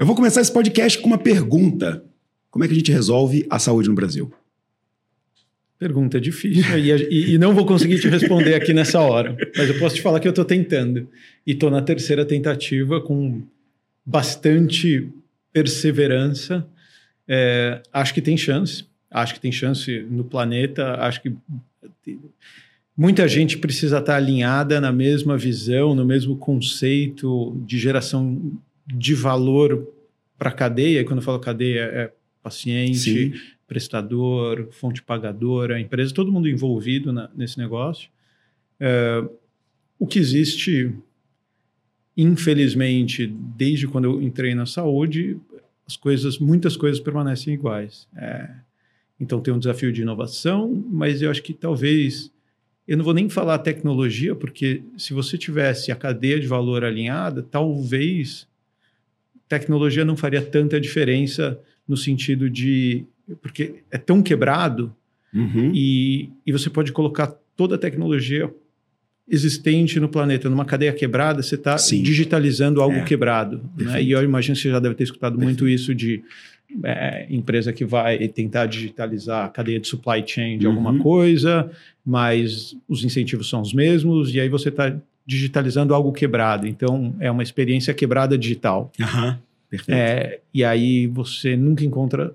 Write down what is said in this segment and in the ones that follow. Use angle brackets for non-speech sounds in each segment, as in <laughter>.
Eu vou começar esse podcast com uma pergunta. Como é que a gente resolve a saúde no Brasil? Pergunta difícil e, e, não vou conseguir te responder aqui nessa hora, mas eu posso te falar que eu estou tentando e estou na terceira tentativa com bastante perseverança. É, acho que tem chance, acho que tem chance no planeta, acho que muita gente precisa estar alinhada na mesma visão, no mesmo conceito de geração de valor para a cadeia. E quando eu falo cadeia, é paciente, Sim prestador, fonte pagadora, empresa, todo mundo envolvido na, nesse negócio. É, o que existe, infelizmente, desde quando eu entrei na saúde, as coisas, muitas coisas permanecem iguais. É, então tem um desafio de inovação, mas eu acho que talvez eu não vou nem falar tecnologia, porque se você tivesse a cadeia de valor alinhada, talvez tecnologia não faria tanta diferença no sentido de porque é tão quebrado uhum. e, e você pode colocar toda a tecnologia existente no planeta numa cadeia quebrada, você está digitalizando algo é. quebrado. Né? E eu imagino que você já deve ter escutado Perfeito. muito isso de é, empresa que vai tentar digitalizar a cadeia de supply chain de uhum. alguma coisa, mas os incentivos são os mesmos, e aí você está digitalizando algo quebrado. Então, é uma experiência quebrada digital. Uhum. É, e aí você nunca encontra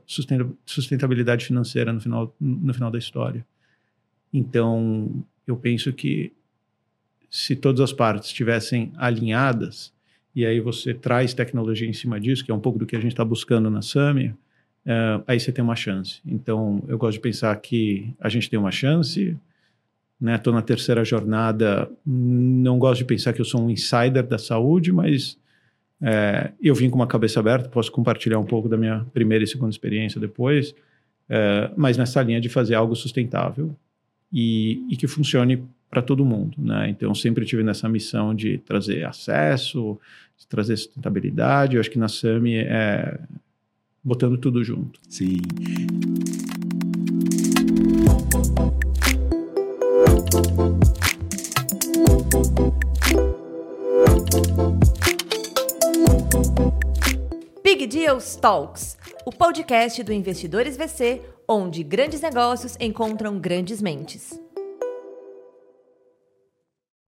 sustentabilidade financeira no final, no final da história. Então, eu penso que se todas as partes estivessem alinhadas, e aí você traz tecnologia em cima disso, que é um pouco do que a gente está buscando na SAMI, uh, aí você tem uma chance. Então, eu gosto de pensar que a gente tem uma chance, Né? na terceira jornada, não gosto de pensar que eu sou um insider da saúde, mas é, eu vim com uma cabeça aberta, posso compartilhar um pouco da minha primeira e segunda experiência depois, é, mas nessa linha de fazer algo sustentável e, e que funcione para todo mundo. Né? Então, sempre tive nessa missão de trazer acesso, de trazer sustentabilidade. Eu acho que na SAMI é botando tudo junto. Sim. Big Deals Talks, o podcast do Investidores VC, onde grandes negócios encontram grandes mentes.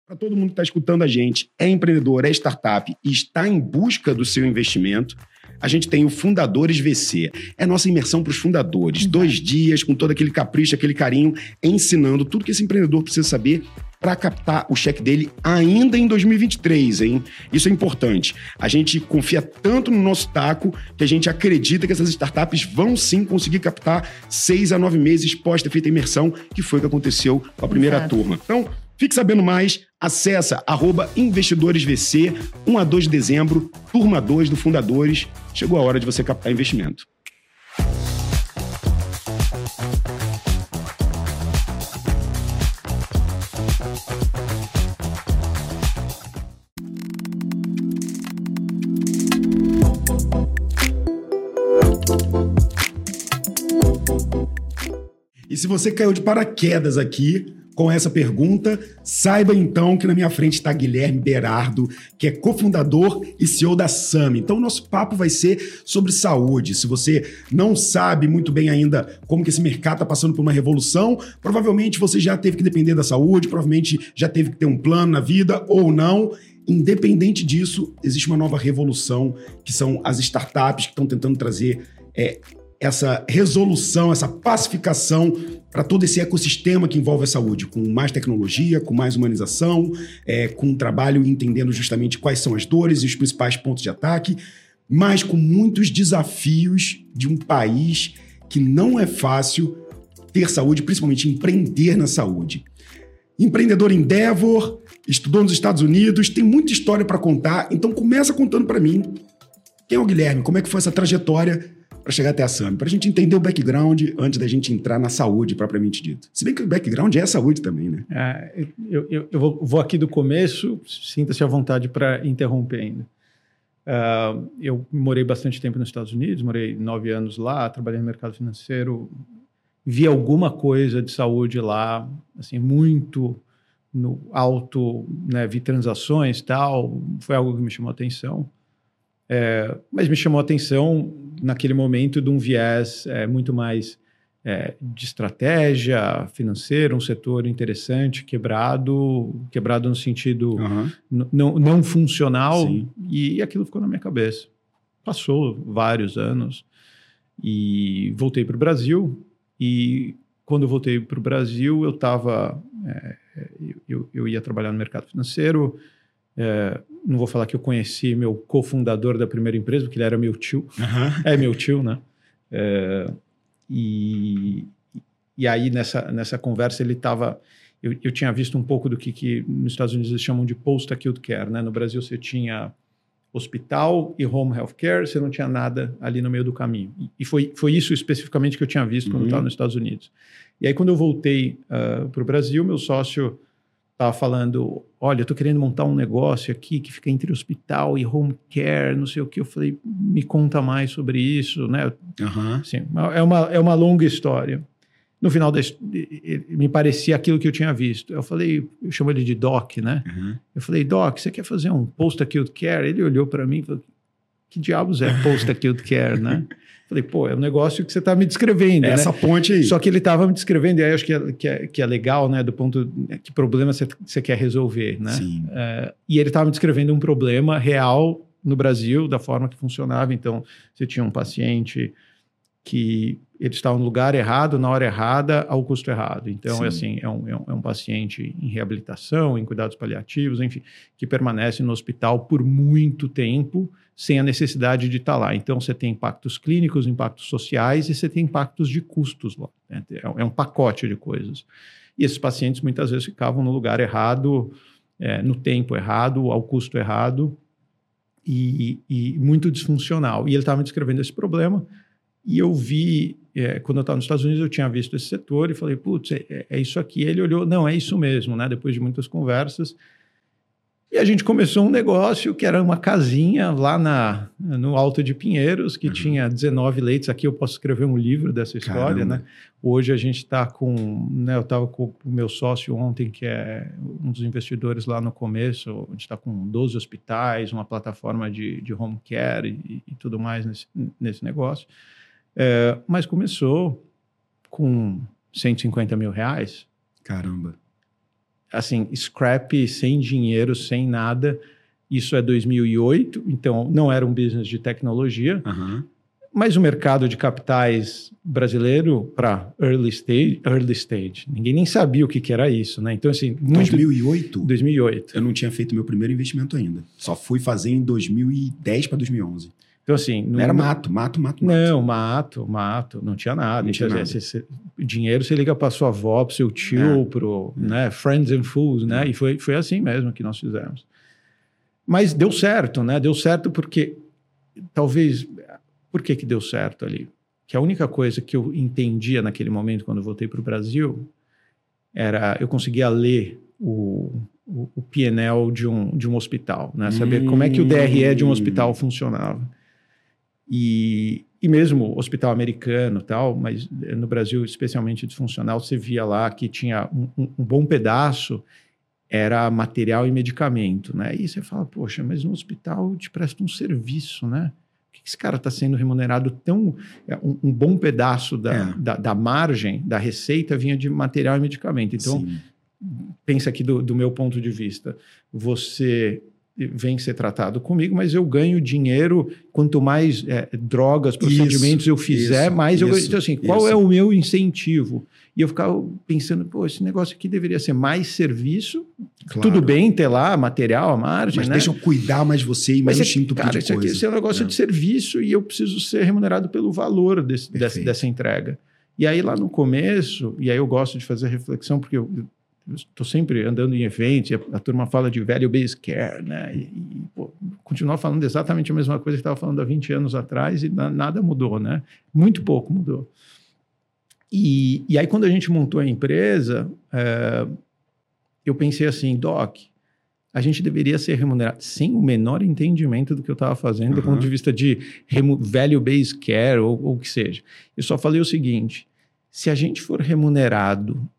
Para todo mundo que está escutando a gente, é empreendedor, é startup e está em busca do seu investimento, a gente tem o Fundadores VC. É nossa imersão para os fundadores. Dois dias, com todo aquele capricho, aquele carinho, ensinando tudo que esse empreendedor precisa saber para captar o cheque dele ainda em 2023, hein? Isso é importante. A gente confia tanto no nosso taco que a gente acredita que essas startups vão sim conseguir captar seis a nove meses pós ter feito a imersão, que foi o que aconteceu com a primeira Exato. turma. Então, fique sabendo mais, acessa arroba investidoresvc, 1 a 2 de dezembro, turma 2 do Fundadores. Chegou a hora de você captar investimento. E se você caiu de paraquedas aqui com essa pergunta, saiba então que na minha frente está Guilherme Berardo, que é cofundador e CEO da SAMI. Então, o nosso papo vai ser sobre saúde. Se você não sabe muito bem ainda como que esse mercado está passando por uma revolução, provavelmente você já teve que depender da saúde, provavelmente já teve que ter um plano na vida ou não. Independente disso, existe uma nova revolução, que são as startups que estão tentando trazer é, essa resolução, essa pacificação para todo esse ecossistema que envolve a saúde, com mais tecnologia, com mais humanização, é, com um trabalho entendendo justamente quais são as dores e os principais pontos de ataque, mas com muitos desafios de um país que não é fácil ter saúde, principalmente empreender na saúde. Empreendedor Endeavor, estudou nos Estados Unidos, tem muita história para contar, então começa contando para mim quem é o Guilherme, como é que foi essa trajetória para chegar até a SAMI, para a gente entender o background antes da gente entrar na saúde propriamente dito. Se bem que o background é saúde também, né? É, eu, eu, eu vou, vou, aqui do começo, sinta-se à vontade para interromper ainda. Uh, eu morei bastante tempo nos Estados Unidos, morei nove anos lá, trabalhei no mercado financeiro, vi alguma coisa de saúde lá, assim, muito no alto, né, vi transações tal, foi algo que me chamou a atenção. É, mas me chamou a atenção naquele momento de um viés é, muito mais é, de estratégia financeira, um setor interessante, quebrado, quebrado no sentido n- não, não funcional, Sim. e aquilo ficou na minha cabeça. Passou vários anos e voltei para o Brasil. E quando eu voltei para o Brasil, eu estava. eu, eu ia trabalhar no mercado financeiro. É, não vou falar que eu conheci meu cofundador da primeira empresa, porque ele era meu tio. Aham. É meu tio, né? É, e, e aí, nessa, nessa conversa, ele estava. Eu, eu tinha visto um pouco do que, que nos Estados Unidos eles chamam de post-acute care, né? No Brasil, você tinha hospital e home health care, você não tinha nada ali no meio do caminho. E, foi, foi isso especificamente que eu tinha visto quando eu Uhum. estava nos Estados Unidos. E aí, quando eu voltei para o Brasil, meu sócio estava falando: Olha, eu estou querendo montar um negócio aqui que fica entre hospital e home care, não sei o que. Eu falei: Me conta mais sobre isso, né? Assim, é, uma, é uma longa história. No final, da, me parecia aquilo que eu tinha visto. Eu falei, eu chamo ele de Doc, né? Aham. Eu falei, Doc, você quer fazer um post-acute care? Ele olhou para mim e falou, que diabos é post-acute care, né? <laughs> Falei, pô, é um negócio que você está me descrevendo, né? Essa ponte aí. Só que ele estava me descrevendo, e aí acho que é, que é, que é legal, né? Do ponto, que problema você, você quer resolver, né? Sim. É, e ele estava me descrevendo um problema real no Brasil, da forma que funcionava. Então, você tinha um paciente que ele estava no lugar errado, na hora errada, ao custo errado. Então, Sim. é assim, é um, é, um, é um paciente em reabilitação, em cuidados paliativos, enfim, que permanece no hospital por muito tempo, sem a necessidade de estar lá. Então, você tem impactos clínicos, impactos sociais e você tem impactos de custos lá. né? É um- é um pacote de coisas. E esses pacientes muitas vezes ficavam no lugar errado, é, no tempo errado, ao custo errado e, e muito disfuncional. E ele estava me descrevendo esse problema e eu vi, é, quando eu estava nos Estados Unidos, eu tinha visto esse setor e falei, putz, é, é isso aqui. Ele olhou, não, é isso mesmo, né? Depois de muitas conversas. E a gente começou um negócio que era uma casinha lá na, no Alto de Pinheiros, que Uhum. tinha 19 leitos. Aqui eu posso escrever um livro dessa história, Caramba. né? Hoje a gente está com, né, eu estava com o meu sócio ontem, que é um dos investidores lá no começo, a gente está com 12 hospitais, uma plataforma de, de home care e, e tudo mais nesse, nesse negócio. É, mas começou com 150 mil reais, Caramba. Assim, scrap, sem dinheiro, sem nada. Isso é 2008, então não era um business de tecnologia, Aham. mas o mercado de capitais brasileiro para early stage, early stage, ninguém nem sabia o que, que era isso, né? Então, assim, muito... 2008? 2008. Eu não tinha feito meu primeiro investimento ainda. Só fui fazer em 2010 para 2011. Então, assim... Não era mato, mato, mato, mato. Não, mato, mato, não tinha nada. Não tinha nada. você- você- dinheiro você liga para sua avó, para seu tio, É. pro, né, friends and fools, né? E foi, foi assim mesmo que nós fizemos. Mas deu certo, né? Deu certo porque talvez por que que deu certo ali? Que a única coisa que eu entendia naquele momento quando eu voltei para o Brasil era eu conseguia ler o, o, o PNL de um, de um hospital, né? Saber como é que o DRE de um hospital funcionava. E, e mesmo hospital americano tal, mas no Brasil especialmente disfuncional, você via lá que tinha um, um- um bom pedaço era material e medicamento, né? E você fala, poxa, mas no hospital te presta um serviço, né? Por que que esse cara está sendo remunerado tão... é, Um, um bom pedaço da, É. da, da margem, da receita, vinha de material e medicamento. Então, Sim. pensa aqui do, do meu ponto de vista. Você vem ser tratado comigo, mas eu ganho dinheiro quanto mais é, drogas, procedimentos eu fizer, isso, mais eu ganho. isso, Então, assim, qual isso. é o meu incentivo? E eu ficava pensando, pô, esse negócio aqui deveria ser mais serviço. Claro. Tudo bem ter lá material, a margem, Mas né? deixa eu cuidar mais de você e mais Mas um é, cara, isso aqui coisa. isso é um negócio É. de serviço e eu preciso ser remunerado pelo valor desse- dessa, dessa entrega. E aí lá no começo, e aí eu gosto de fazer reflexão, porque eu estou sempre andando em eventos, e a, a turma fala de value based care, né? E, e pô, continuar falando exatamente a mesma coisa que estava falando há 20 anos atrás e na- nada mudou, né? Muito pouco mudou. E, e aí, quando a gente montou a empresa, eh, eu pensei assim, Doc, a gente deveria ser remunerado sem o menor entendimento do que eu estava fazendo, do Aham. ponto de vista de value-based care ou o que seja. Eu só falei o seguinte: se a gente for remunerado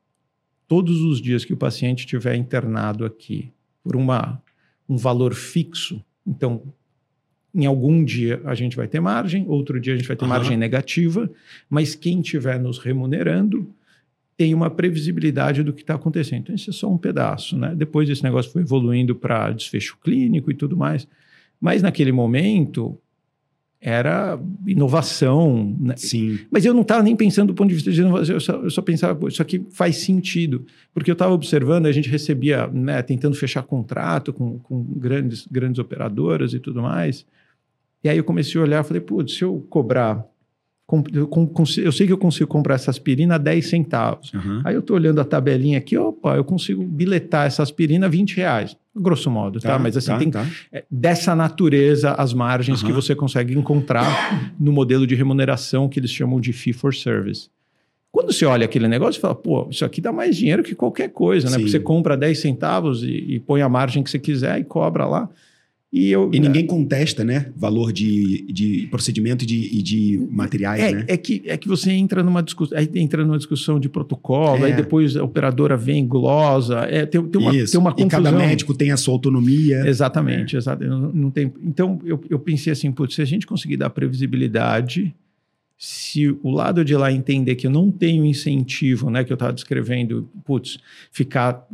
todos os dias que o paciente estiver internado aqui por uma, um valor fixo, então em algum dia a gente vai ter margem, outro dia a gente vai ter Aham. margem negativa, mas quem estiver nos remunerando tem uma previsibilidade do que está acontecendo. Então, isso é só um pedaço. Né? Depois esse negócio foi evoluindo para desfecho clínico e tudo mais. Mas naquele momento era inovação. Né? Sim. Mas eu não estava nem pensando do ponto de vista de inovação, eu só, eu só pensava, pô, isso aqui faz sentido. Porque eu estava observando, a gente recebia, né, tentando fechar contrato com, com grandes, grandes operadoras e tudo mais. E aí eu comecei a olhar e falei, putz, se eu cobrar. com- Eu, sei que eu consigo comprar essa aspirina a 10 centavos. Aham. Aí eu estou olhando a tabelinha aqui, opa, eu consigo biletar essa aspirina a 20 reais. Grosso modo, tá? Mas assim, tá, tem tá. é, dessa natureza as margens que Aham. você consegue encontrar <coughs> no modelo de remuneração que eles chamam de fee for service. Quando você olha aquele negócio, você fala, pô, isso aqui dá mais dinheiro que qualquer coisa, né? Sim. Porque você compra 10 centavos e, e põe a margem que você quiser e cobra lá. E, eu, E ninguém contesta, né? Valor de, de procedimento e de, e de materiais, é, né? é, que, é que você entra numa discussão, aí entra numa discussão de protocolo, É. aí depois a operadora vem glosa, é, tem, tem, uma, Isso. tem uma e confusão. cada médico tem a sua autonomia. Exatamente, É. exato. Não, não tem, então eu, eu pensei assim, putz, se a gente conseguir dar previsibilidade, se o lado de lá entender que eu não tenho incentivo, né, que eu estava descrevendo, putz, ficar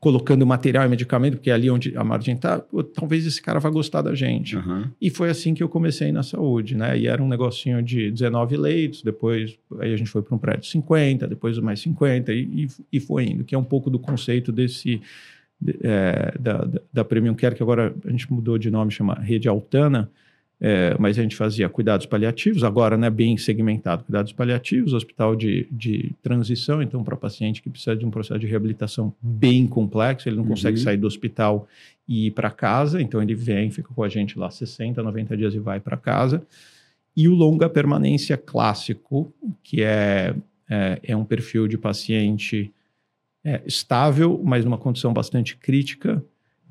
colocando material e medicamento, porque é ali onde a margem está, talvez esse cara vá gostar da gente. Aham. E foi assim que eu comecei na saúde, né? E era um negocinho de 19 leitos, depois aí a gente foi para um prédio de 50, depois mais 50, e, e, foi indo, que é um pouco do conceito desse de- é, da, da, da Premium Care, que agora a gente mudou de nome, chama Rede Altana, é, mas a gente fazia cuidados paliativos, agora né, bem segmentado, cuidados paliativos, hospital de, de transição, então para paciente que precisa de um processo de reabilitação bem complexo, ele não Uhum. consegue sair do hospital e ir para casa, então ele vem, fica com a gente lá 60, 90 dias e vai para casa. E o longa permanência clássico, que é, é, é um perfil de paciente é, estável, mas numa condição bastante crítica,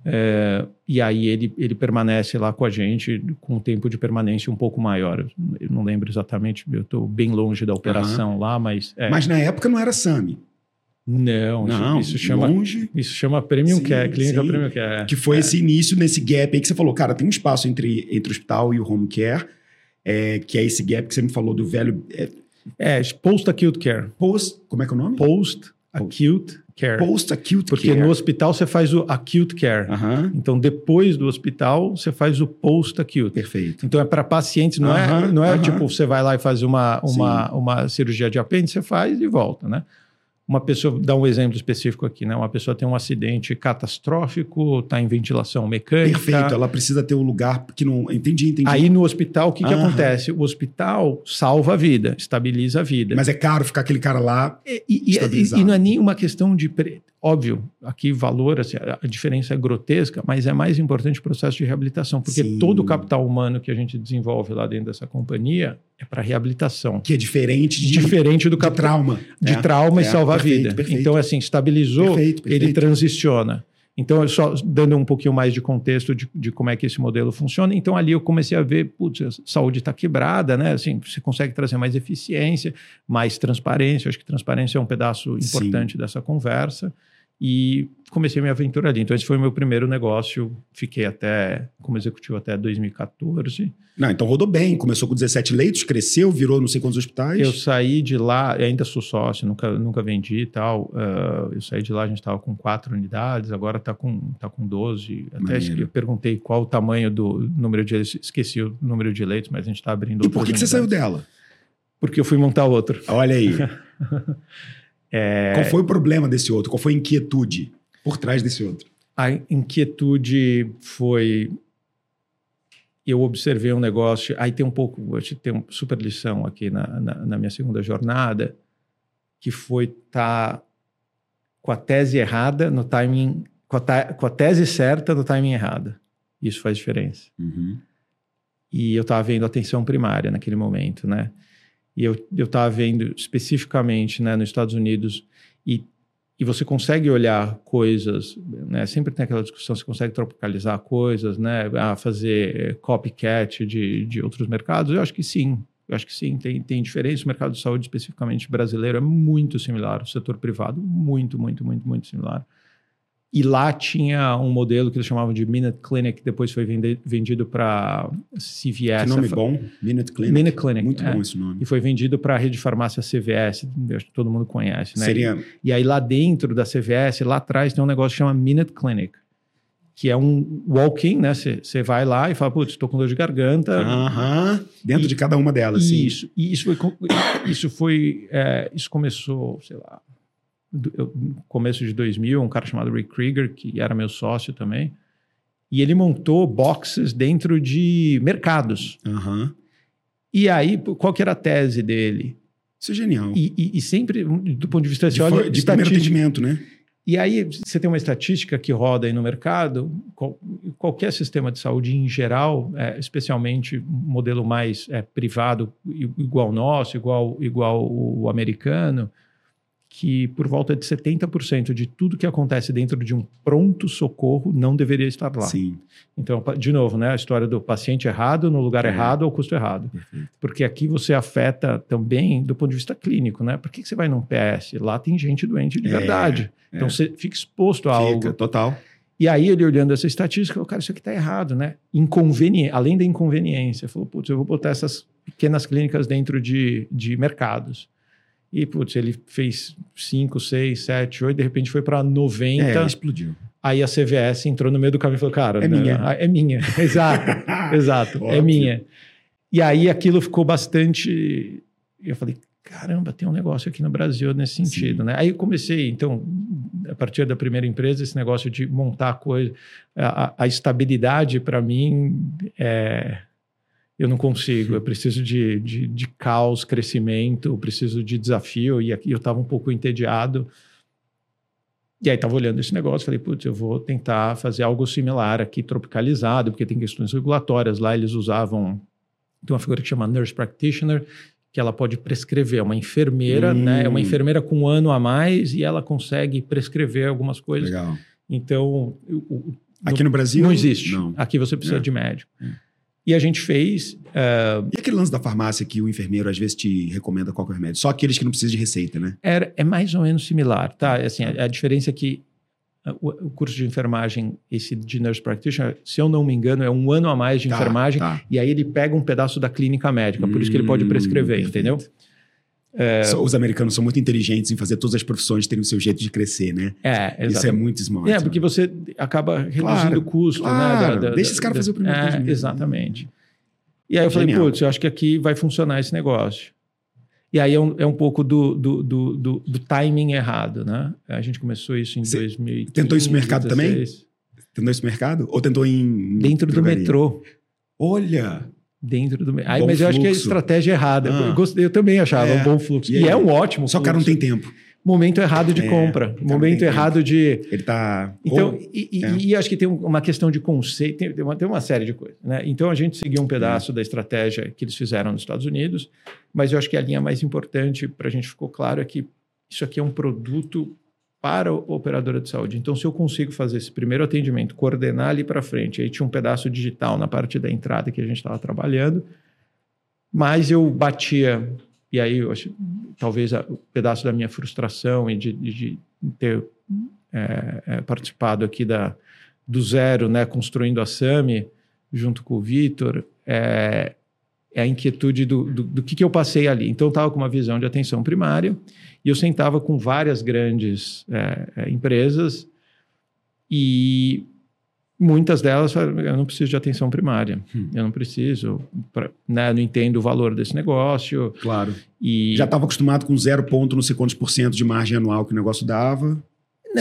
é, e aí ele, ele permanece lá com a gente com um tempo de permanência um pouco maior. Eu não lembro exatamente, eu estou bem longe da operação lá, mas... é, Mas na época não era SAMI. não, isso- Não, isso chama... longe. Isso chama Premium Sim, Care, Clínica sim. Premium Care. Que foi É. esse início, nesse gap aí que você falou, cara, tem um espaço entre, entre o hospital e o home care, é, que é esse gap que você me falou do velho é, É, Post-Acute Care. post, como é que é o nome? Post-Acute Care. Post-acute Porque care. no hospital você faz o Acute Care. Então, depois do hospital, você faz o Post-Acute. perfeito. Então, é para pacientes, não é, não é tipo, você vai lá e faz uma, uma, uma cirurgia de apêndice, você faz e volta, né? Uma pessoa, dá um exemplo específico aqui, né? Uma pessoa tem um acidente catastrófico, está em ventilação mecânica. Perfeito, ela precisa ter um lugar que não... Entendi, entendi. Aí no hospital, o que, que acontece? O hospital salva a vida, estabiliza a vida. Mas é caro ficar aquele cara lá. E, e- e- e não é nem uma questão de. pre- Óbvio, aqui valor, assim, a diferença é grotesca, mas é mais importante o processo de reabilitação, porque Sim. todo o capital humano que a gente desenvolve lá dentro dessa companhia é para reabilitação. Que é diferente de, Diferente do capital trauma. de É, trauma e é, salvar a perfeito, vida. perfeito. Então, assim, estabilizou, Perfeito, ele transiciona. Então, eu só dando um pouquinho mais de contexto de, de como é que esse modelo funciona. Então, ali eu comecei a ver, putz, a saúde está quebrada, né? Assim, você consegue trazer mais eficiência, mais transparência. Eu acho que transparência é um pedaço Sim. importante dessa conversa. E comecei a minha aventura ali. Então, esse foi o meu primeiro negócio. Fiquei até, como executivo, até 2014. Não, então rodou bem. Começou com 17 leitos, cresceu, virou não sei quantos hospitais. Eu saí de lá, ainda sou sócio, nunca, nunca vendi e tal. ah, eu saí de lá, a gente estava com quatro unidades, agora está com, tá com 12. Até eu perguntei qual o tamanho do número de esqueci o número de leitos, mas a gente está abrindo E por que, que você saiu dela? Porque eu fui montar outro. Olha aí. <laughs> É, Qual foi o problema desse outro? Qual foi a inquietude por trás desse outro? A inquietude foi. Eu observei um negócio. Aí tem um pouco. Tem uma super lição aqui na, na, na minha segunda jornada, que foi estar com a tese errada no timing. Com a, ta- com a tese certa no timing errado. Isso faz diferença. E eu estava vendo atenção primária naquele momento, né? E eu estava vendo especificamente né, nos Estados Unidos e, e você consegue olhar coisas, né? Sempre tem aquela discussão, você consegue tropicalizar coisas, né? Ah, fazer eh, copycat de, de outros mercados? Eu acho que sim. Eu acho que sim, tem, tem diferença. O mercado de saúde, especificamente brasileiro, é muito similar. O setor privado, muito, muito, muito, muito similar. E lá tinha um modelo que eles chamavam de Minute Clinic, depois foi vende, vendido para CVS. Que nome bom, Minute Clinic. Minute Clinic. Muito é. bom esse nome. E foi vendido para a rede de farmácia CVS, acho que todo mundo conhece, né? Seria... E, e aí lá dentro da CVS, lá atrás tem um negócio que chama Minute Clinic, que é um walk-in, né? Você vai lá e fala, putz, estou com dor de garganta. Aham, dentro E- de cada uma delas, sim. Isso, e isso foi, <coughs> isso foi, é, isso começou, sei lá, do- começo de 2000, um cara chamado Rick Krieger, que era meu sócio também, e ele montou boxes dentro de mercados. Aham. E aí, qual que era a tese dele? Isso é genial. E, e- e sempre, do ponto de vista, de olha, de primeiro atendimento, né? e aí você tem uma estatística que roda aí no mercado, qual- qualquer sistema de saúde em geral, é, especialmente um modelo mais é, privado, igual o nosso, igual, igual o americano, que por volta de 70% de tudo que acontece dentro de um pronto-socorro não deveria estar lá. Sim. Então, de novo, né, a história do paciente errado no lugar É. errado ao custo errado. Perfeito. Porque aqui você afeta também do ponto de vista clínico, né? Por que que você vai num PS? Lá tem gente doente de É, verdade. Então é. você fica exposto a Fica, algo. total. E aí ele olhando essa estatística, o cara, isso aqui está errado, né? Inconveniente, além da inconveniência, falou, putz, eu vou botar essas pequenas clínicas dentro de, de mercados. E, putz, ele fez 5, 6, 7, 8, de repente foi para 90. É, explodiu. Aí a CVS entrou no meio do caminho e falou, cara, É né, minha. É minha, <laughs> exato, exato, é minha. E aí aquilo ficou bastante... Eu falei, caramba, tem um negócio aqui no Brasil nesse sentido, Sim. né? Aí eu comecei, então, a partir da primeira empresa, esse negócio de montar coisa, a, a- a estabilidade para mim é... Eu não consigo, eu preciso de, de, de caos, crescimento, eu preciso de desafio, e aqui eu estava um pouco entediado. E aí estava olhando esse negócio, falei, putz, eu vou tentar fazer algo similar aqui, tropicalizado, porque tem questões regulatórias. Lá eles usavam, tem uma figura que chama nurse practitioner, que ela pode prescrever, é uma enfermeira, Hum. né? É uma enfermeira com um ano a mais e ela consegue prescrever algumas coisas. Legal. Então, o- o- Aqui no Brasil? não existe. Não. Aqui você precisa É. de médico. E a gente fez, eh, E aquele lance da farmácia que o enfermeiro às vezes te recomenda qualquer remédio? Só aqueles que não precisam de receita, né? Era, é mais ou menos similar, tá? Assim, a, a diferença é que uh, o, curso de enfermagem, esse de nurse practitioner, se eu não me engano, é um ano a mais de Tá, enfermagem, tá. e aí ele pega um pedaço da clínica médica, por isso que ele pode Hum, prescrever, perfeito. É. Os americanos são muito inteligentes em fazer todas as profissões terem o seu jeito de crescer, né? É, Isso é muito smart. É, né? porque você acaba reduzindo Claro, o custo, claro. né? Deixa esse cara fazer o primeiro é, atendimento. Exatamente. E aí eu falei, Genial. putz, eu acho que aqui vai funcionar esse negócio. E aí é um, é um pouco do, do, do, do, do timing errado, né? A gente começou isso em Você 2015. tentou esse mercado também? 16. Tentou esse mercado? Ou tentou em. Dentro do drogaria? metrô. Olha! Dentro do. Aí, mas eu acho que é a estratégia errada. Ah. Eu, gostei, eu também achava É. um bom fluxo. E E, é um ótimo Só que o cara não tem tempo. Momento errado de É, compra. Momento errado de. Ele tá. Então, e, e- é. e acho que tem um- uma questão de conceito, tem, tem uma, tem uma série de coisas. Né? Então, a gente seguiu um pedaço da estratégia que eles fizeram nos Estados Unidos, mas eu acho que a linha mais importante para a gente ficou claro é que isso aqui é um produto para a operadora de saúde. Então, se eu consigo fazer esse primeiro atendimento, coordenar ali para frente, aí tinha um pedaço digital na parte da entrada que a gente estava trabalhando, mas eu batia, e aí eu acho, talvez o pedaço da minha frustração e de, de- de ter é, é, participado aqui da, do zero, né, construindo a SAMI, junto com o Vitor, é, é a inquietude do, do, do que, que eu passei ali. Então, estava com uma visão de atenção primária e eu sentava com várias grandes é, é, empresas e muitas delas falaram, eu não preciso de atenção primária, Hum. eu não preciso, pra, né, não entendo o valor desse negócio Claro. e... Já estava acostumado com zero ponto, não sei quantos por cento de margem anual que o negócio dava.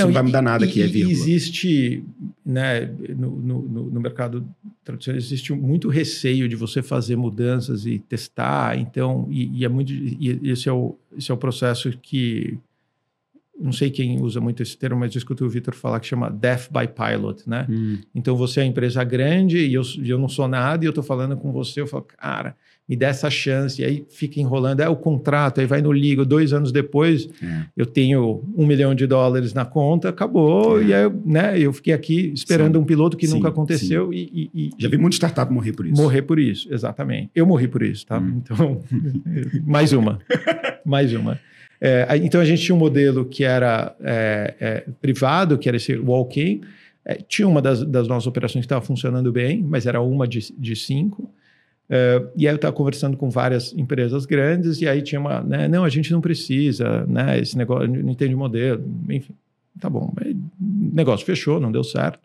Isso não vai mudar nada e- aqui, é vírgula. Existe, né, no, no, no- mercado tradicional, existe muito receio de você fazer mudanças e testar, então, e, e é muito, e esse é, o, esse é o processo que, não sei quem usa muito esse termo, mas eu escutei o Vitor falar que chama death by pilot, né? Hum, Então você é uma empresa grande e eu, eu não sou nada e eu estou falando com você, eu falo, cara, me dá essa chance, e aí fica enrolando, é o contrato, aí vai no ligo, dois anos depois é. eu tenho um milhão de dólares na conta, acabou, É. e aí eu, né, eu fiquei aqui esperando Sim. um piloto que Sim, nunca aconteceu e, e- e- Já vi muito startup morrer por isso. morrer por isso, exatamente. Eu morri por isso, tá? Hum. Então, <laughs> mais uma, mais uma. É, então a gente tinha um modelo que era é, é, privado, que era esse walk-in. É, tinha uma das, das nossas operações que estava funcionando bem, mas era uma de, de cinco. É, e aí eu estava conversando com várias empresas grandes e aí tinha uma, né, não, a gente não precisa, né, esse negócio, não entende o modelo, enfim, tá bom. Aí, o negócio fechou, não deu certo.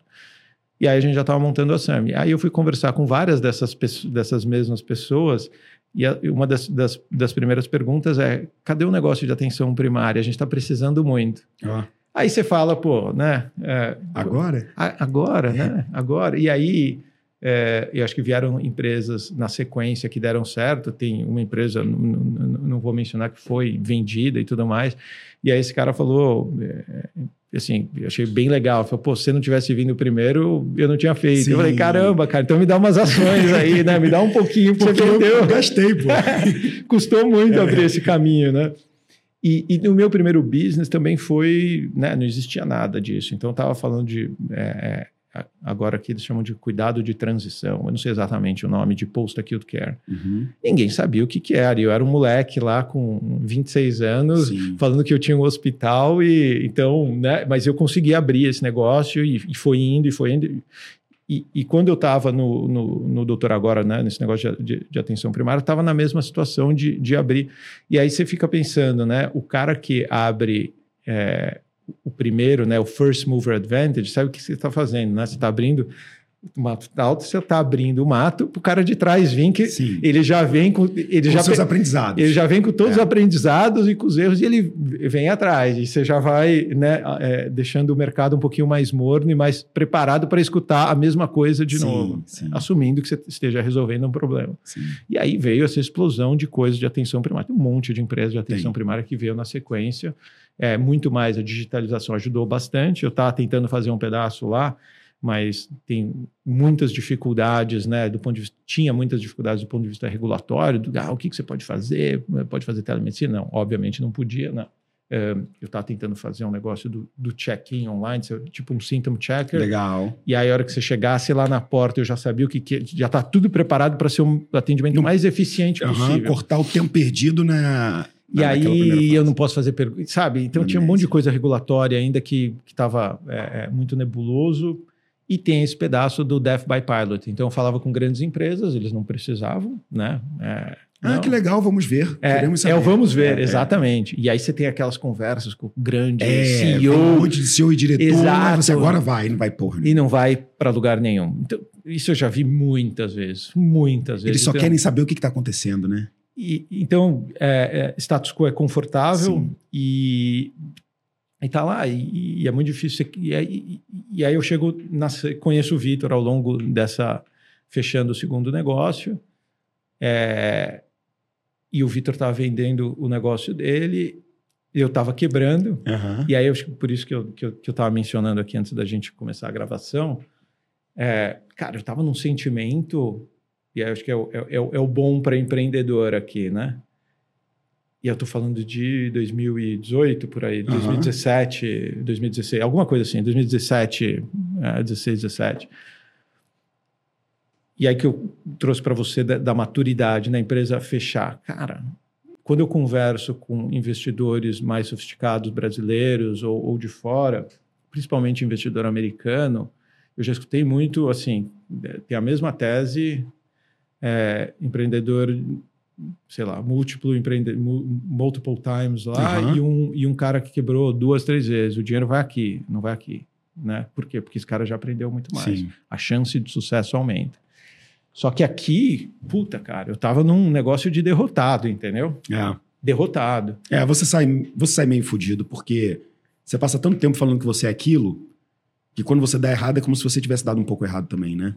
E aí a gente já estava montando a SAMI. Aí eu fui conversar com várias dessas, dessas mesmas pessoas e a, uma das, das, das, primeiras perguntas é: cadê o negócio de atenção primária? A gente está precisando muito. Ah. Aí você fala, pô, né? É, agora? Pô, a, agora, né? Agora. E aí, é, eu acho que vieram empresas na sequência que deram certo. Tem uma empresa, não, não, não vou mencionar, que foi vendida e tudo mais. E aí esse cara falou, é, assim, achei bem legal. Falei, pô, se você não tivesse vindo primeiro, eu não tinha feito. Sim. Eu falei, caramba, cara, então me dá umas ações aí, né? Me dá um pouquinho, porque, eu, eu gastei, pô. <laughs> Custou muito é. abrir esse caminho, né? E, e, no meu primeiro business também foi, né? Não existia nada disso. Então, eu estava falando de é, agora aqui eles chamam de cuidado de transição, eu não sei exatamente o nome, de post-acute care. Uhum. Ninguém sabia o que, que era. Eu era um moleque lá com 26 anos, Sim. falando que eu tinha um hospital, e então, né, mas eu consegui abrir esse negócio e, e foi indo, e foi indo. E, e quando eu estava no, no, no, Doutor Agora, né, nesse negócio de, de, de atenção primária, estava na mesma situação de, de abrir. E aí você fica pensando, né, o cara que abre. É, o primeiro, né, o first mover advantage, sabe o que você está fazendo, né? Você está abrindo o mato alto, você está abrindo o mato para o cara de trás vir, que Sim. ele já vem com. Ele com já seus aprendizados. Ele já vem com todos é. os aprendizados e com os erros, e ele vem atrás. E você já vai né, é, deixando o mercado um pouquinho mais morno e mais preparado para escutar a mesma coisa de sim, novo, sim. assumindo que você esteja resolvendo um problema. E aí veio essa explosão de coisas de atenção primária. Um monte de empresas de atenção Tem. primária que veio na sequência. É, muito mais a digitalização ajudou bastante. Eu estava tentando fazer um pedaço lá, mas tem muitas dificuldades, né? Do ponto de vista, tinha muitas dificuldades do ponto de vista regulatório. Do, ah, o que, que você pode fazer? Pode fazer telemedicina? Não, obviamente não podia, não. É, eu estava tentando fazer um negócio do, do check-in online, tipo um symptom checker. Legal. E aí, a hora que você chegasse lá na porta, eu já sabia o que, que já está tudo preparado para ser um atendimento mais eficiente uhum, possível. Cortar o tempo perdido na e aí eu não posso fazer perguntas, sabe? Então tinha um monte de coisa regulatória ainda que estava é, é, muito nebuloso. E tem esse pedaço do Death by Pilot. Então eu falava com grandes empresas, eles não precisavam, né? É, ah, não. que legal, vamos ver. É, Queremos saber. É o vamos ver, é, é. exatamente. E aí você tem aquelas conversas com o grande é, CEO. Um monte de CEO e diretor. Exato. Você agora vai, não vai porra. E não vai para lugar nenhum. Então, isso eu já vi muitas vezes, muitas vezes. Eles só então, querem saber o que está acontecendo, né? E, então, é, é, status quo é confortável e e tá lá, e, e é muito difícil. E, e, e, aí eu chego, na, conheço o Vitor ao longo dessa, fechando o segundo negócio, é, e o Vitor estava vendendo o negócio dele, eu estava quebrando, uhum. e aí eu, por isso que eu estava que eu, que eu mencionando aqui antes da gente começar a gravação, é, cara, eu estava num sentimento e acho que é o, é, é, é o bom para empreendedor aqui, né? E eu estou falando de 2018, por aí, uhum. 2017, 2016, alguma coisa assim, 2017, é, 16, 17. E aí que eu trouxe para você da, da, maturidade na empresa fechar. Cara, quando eu converso com investidores mais sofisticados brasileiros ou, ou de fora, principalmente investidor americano, eu já escutei muito assim, tem a mesma tese, é, empreendedor, sei lá, múltiplo empreendedor, multiple times lá, uhum. e, um, e um cara que quebrou duas, três vezes. O dinheiro vai aqui, não vai aqui. Né? Por quê? Porque esse cara já aprendeu muito mais. Sim. A chance de sucesso aumenta. Só que aqui, puta, cara, eu tava num negócio de derrotado, entendeu? É. Derrotado. É, você sai, você sai meio fudido, porque você passa tanto tempo falando que você é aquilo, que quando você dá errado é como se você tivesse dado um pouco errado também, né?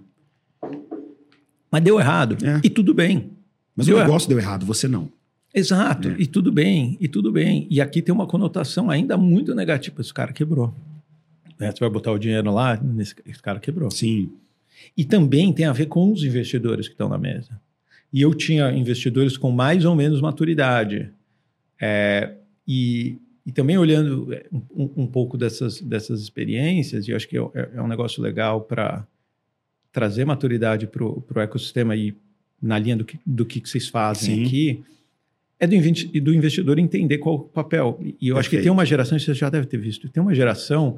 Mas deu errado. É. E tudo bem. Mas deu o negócio deu errado, você não. Exato. É. E tudo bem, e tudo bem. E aqui tem uma conotação ainda muito negativa. Esse cara quebrou. É, você vai botar o dinheiro lá, nesse, esse cara quebrou. Sim. E também tem a ver com os investidores que estão na mesa. E eu tinha investidores com mais ou menos maturidade. É, e, e também olhando é, um, um, pouco dessas, dessas experiências, e eu acho que é, é um negócio legal para trazer maturidade para o ecossistema e na linha do que, do que vocês fazem Sim. aqui, é do, investi- do investidor entender qual o papel. E eu acho que Perfeito. tem uma geração, você já deve ter visto, tem uma geração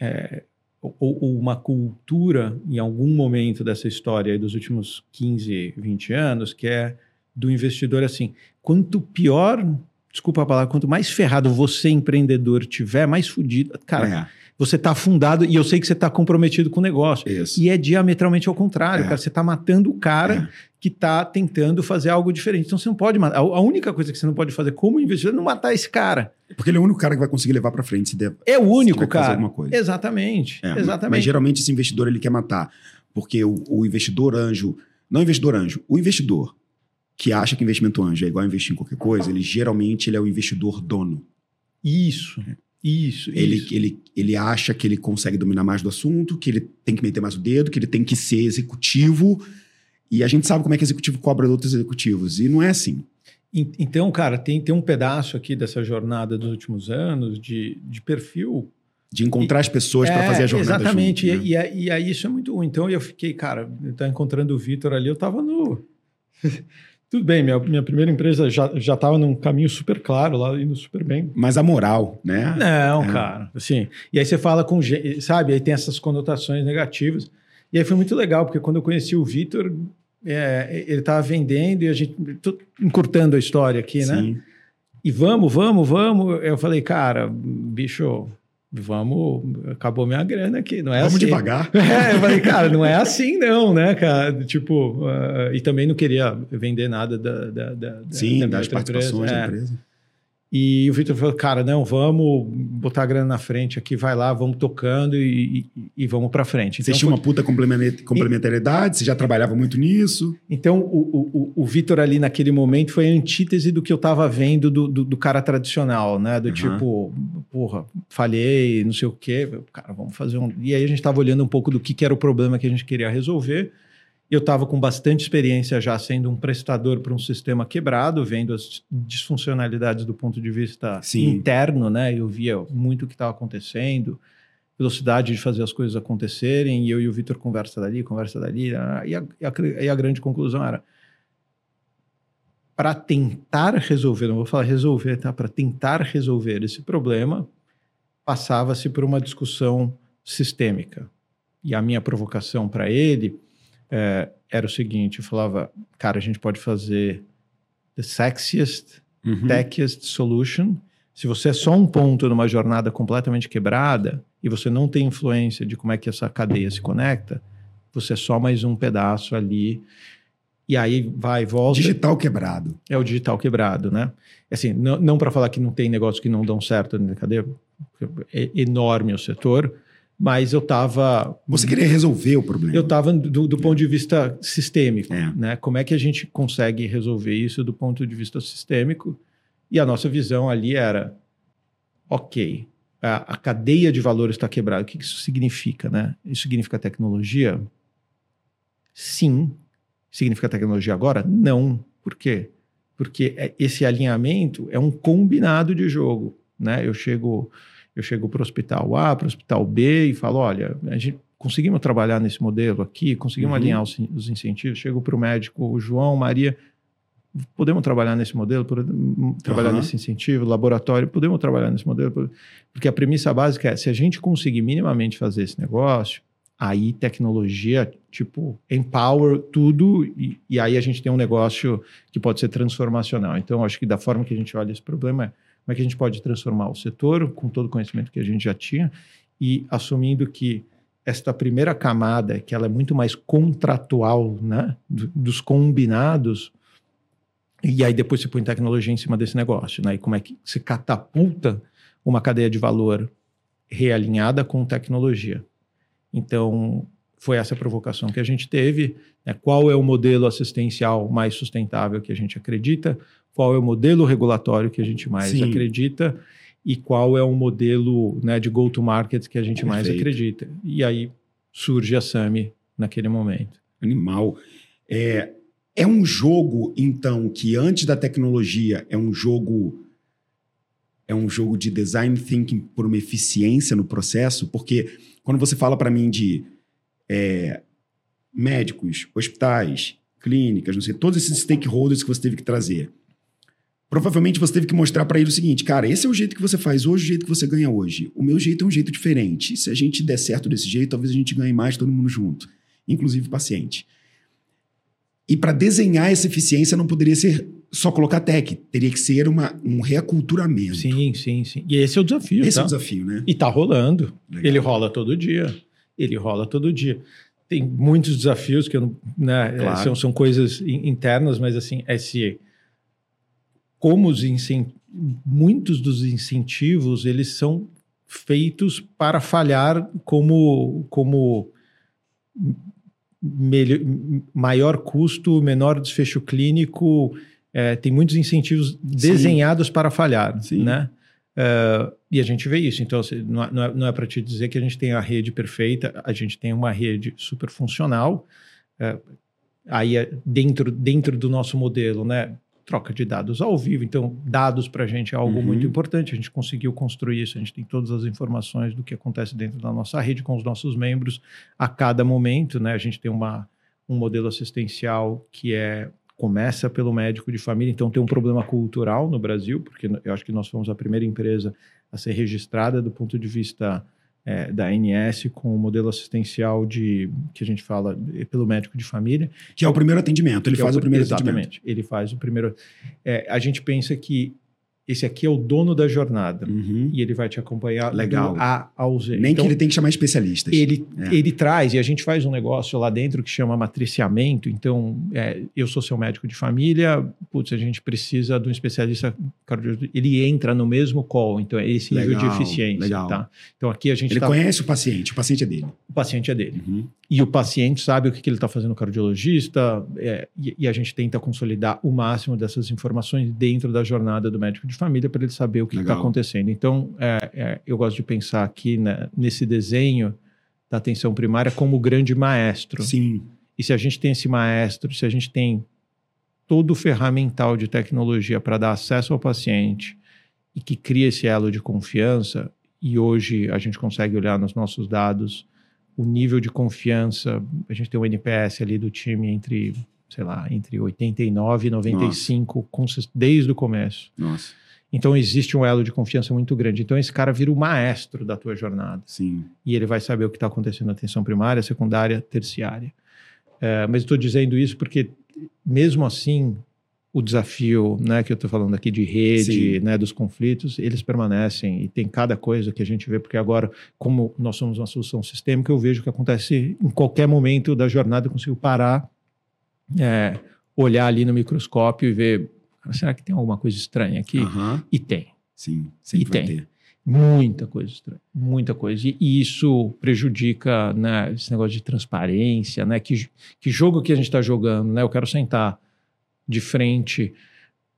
é, ou, ou uma cultura em algum momento dessa história dos últimos 15, 20 anos, que é do investidor assim, quanto pior, desculpa a palavra, quanto mais ferrado você, empreendedor, tiver, mais fudido. Cara, você tá afundado e eu sei que você tá comprometido com o negócio. é, isso. E é diametralmente ao contrário, É. cara. Você tá matando o cara É. que tá tentando fazer algo diferente. Então você não pode matar. A única coisa que você não pode fazer como investidor é não matar esse cara. Porque ele é o único cara que vai conseguir levar pra frente se der. É o único, cara. alguma coisa. Exatamente. É, exatamente. Mas geralmente esse investidor ele quer matar. Porque o, o investidor anjo, não investidor anjo, o investidor que acha que investimento anjo é igual a investir em qualquer coisa, ele geralmente ele é o investidor dono. Isso. Isso. Ele, isso. ele, ele acha que ele consegue dominar mais do assunto, que ele tem que meter mais o dedo, que ele tem que ser executivo. E a gente sabe como é que executivo cobra de outros executivos. E não é assim. En- Então, cara, tem, tem um pedaço aqui dessa jornada dos últimos anos de, de perfil De encontrar as pessoas para É, fazer a jornada Exatamente. junto, né? e, e, aí- e aí isso é muito ruim. Então eu fiquei, cara, eu tava encontrando o Vitor ali, eu tava no. Tudo bem, minha, minha primeira empresa já, já tava num caminho super claro lá, indo super bem. Mas a moral, né? Não, É. cara. Assim, e aí você fala com gente, sabe? Aí tem essas conotações negativas. E aí foi muito legal, porque quando eu conheci o Vitor, é, ele tava vendendo e a gente. Tô encurtando a história aqui, né? Sim. E vamos, vamos, vamos. Eu falei, cara, bicho, vamos. Acabou minha grana aqui, não é Vamos assim. devagar. <laughs> É, eu falei, cara, não é assim não, né, cara? Tipo, ah, e também não queria vender nada da, da, da, Sim, da das participações da É. empresa. E o Vitor falou, cara, não, vamos botar a grana na frente aqui, vai lá, vamos tocando e, e, e vamos pra frente. Vocês Então, tinham foi- uma puta complementa- complementariedade, você já trabalhava muito nisso. então o, o, o- o Vitor ali naquele momento foi a antítese do que eu tava vendo do, do, do cara tradicional, né? Do Uhum. tipo, porra, falhei, não sei o quê. Cara, vamos fazer um... E aí a gente tava olhando um pouco do que, que era o problema que a gente queria resolver. Eu estava com bastante experiência já sendo um prestador para um sistema quebrado, vendo as disfuncionalidades do ponto de vista Sim. interno, né? Eu via muito o que estava acontecendo, velocidade de fazer as coisas acontecerem, e eu e o Vitor conversa dali, conversa dali, e a, e a, e a grande conclusão era para tentar resolver, não vou falar resolver, tá? Para tentar resolver esse problema, passava-se por uma discussão sistêmica. E a minha provocação para ele é, era o seguinte: eu falava, cara, a gente pode fazer the sexiest, Uhum. techiest solution. Se você é só um ponto numa jornada completamente quebrada e você não tem influência de como é que essa cadeia se conecta, você é só mais um pedaço ali. E aí vai e volta. Digital quebrado. É o digital quebrado, né? Assim, não, não para falar que não tem negócios que não dão certo na cadeia, é enorme o setor, mas eu estava Você queria resolver o problema. eu estava do, do ponto de vista sistêmico, É. né? Como é que a gente consegue resolver isso do ponto de vista sistêmico? E a nossa visão ali era, ok, a, a cadeia de valor está quebrada. O que isso significa, né? Isso significa tecnologia? Sim. Significa tecnologia agora? Não. Por quê? Porque é- esse alinhamento é um combinado de jogo, né? Eu chego eu chego para o hospital A, para o hospital B e falo, olha, a gente conseguimos trabalhar nesse modelo aqui, conseguimos Uhum. alinhar os, os incentivos. Chego para o médico, João, Maria, podemos trabalhar nesse modelo, podemos trabalhar Aham. nesse incentivo, laboratório, podemos trabalhar nesse modelo, porque a premissa básica é, se a gente conseguir minimamente fazer esse negócio, aí tecnologia, tipo, empower tudo e, e aí a gente tem um negócio que pode ser transformacional. Então, acho que da forma que a gente olha esse problema é como é que a gente pode transformar o setor com todo o conhecimento que a gente já tinha e assumindo que esta primeira camada, que ela é muito mais contratual, né, do- dos combinados, e aí depois você põe tecnologia em cima desse negócio, né, e como é que se catapulta uma cadeia de valor realinhada com tecnologia. Então, foi essa provocação que a gente teve, né, qual é o modelo assistencial mais sustentável que a gente acredita, qual é o modelo regulatório que a gente mais Sim. acredita e qual é o modelo né, de go-to-market que a gente mais Perfeito. acredita. E aí surge a SAMI naquele momento. Animal. É, é um jogo, então, que antes da tecnologia é um jogo. É um jogo de design thinking por uma eficiência no processo, porque quando você fala para mim de é, médicos, hospitais, clínicas, não sei, todos esses stakeholders que você teve que trazer, Provavelmente você teve que mostrar para ele o seguinte, cara, esse é o jeito que você faz hoje, o jeito que você ganha hoje. O meu jeito é um jeito diferente. Se a gente der certo desse jeito, talvez a gente ganhe mais todo mundo junto, inclusive o paciente. E para desenhar essa eficiência não poderia ser só colocar tech, teria que ser uma, um reaculturamento. Sim, sim, sim. E esse é o desafio. Esse tá? é o desafio, né? E tá rolando. Legal. Ele rola todo dia. Ele rola todo dia. Tem muitos desafios que eu não, né, Claro. são, são coisas in- internas, mas assim, é se como os muitos dos incentivos eles são feitos para falhar como como melhor, maior custo, menor desfecho clínico. É, tem muitos incentivos desenhados para falhar, Sim. né? É, e a gente vê isso. Então, assim, não é, não é, é para te dizer que a gente tem a rede perfeita, a gente tem uma rede super funcional. É, aí, dentro, dentro do nosso modelo, né? Troca de dados ao vivo. Então, dados para a gente é algo Uhum. muito importante. A gente conseguiu construir isso. A gente tem todas as informações do que acontece dentro da nossa rede com os nossos membros a cada momento, né? A gente tem uma, um modelo assistencial que é começa pelo médico de família, então tem um problema cultural no Brasil, porque eu acho que nós fomos a primeira empresa a ser registrada do ponto de vista eh, da ANS com o modelo assistencial de que a gente fala eh, pelo médico de família. Que é o primeiro atendimento, ele é faz o primeiro atendimento. Exatamente, ele faz o primeiro. eh, a gente pensa que esse aqui é o dono da jornada Uhum. e ele vai te acompanhar Legal. do A ao Z. Nem Então, que ele tem que chamar especialistas. ele, É. ele traz, e a gente faz um negócio lá dentro que chama matriciamento. Então, é, eu sou seu médico de família, putz, a gente precisa de um especialista cardiologista. Ele entra no mesmo call, então é esse nível de Legal, eficiência. legal. Tá? Então, aqui a gente Ele tá, conhece o paciente, o paciente é dele. o paciente é dele. Uhum. E o paciente sabe o que, que ele está fazendo no cardiologista, é, e, e a gente tenta consolidar o máximo dessas informações dentro da jornada do médico de família para ele saber o que está acontecendo. Então, é, é, eu gosto de pensar aqui né, nesse desenho da atenção primária como o grande maestro. Sim. E se a gente tem esse maestro, se a gente tem todo o ferramental de tecnologia para dar acesso ao paciente e que cria esse elo de confiança, e hoje a gente consegue olhar nos nossos dados o nível de confiança, a gente tem um NPS ali do time entre, sei lá, entre 89 e 95 consist- desde o começo. Nossa. Então existe um elo de confiança muito grande. Então esse cara vira o maestro da tua jornada Sim. e ele vai saber o que está acontecendo na atenção primária, secundária, terciária. É, mas estou dizendo isso porque, mesmo assim, o desafio né, que eu estou falando aqui de rede, Sim. né, dos conflitos, eles permanecem e tem cada coisa que a gente vê, porque agora, como nós somos uma solução sistêmica, eu vejo que acontece em qualquer momento da jornada, eu consigo parar, é, olhar ali no microscópio e ver, será que tem alguma coisa estranha aqui? Aham. E tem. Sim. Sempre E tem. ter. Muita coisa estranha, muita coisa. E, e isso prejudica né, esse negócio de transparência, né? Que, que jogo que a gente está jogando, né? Eu quero sentar de frente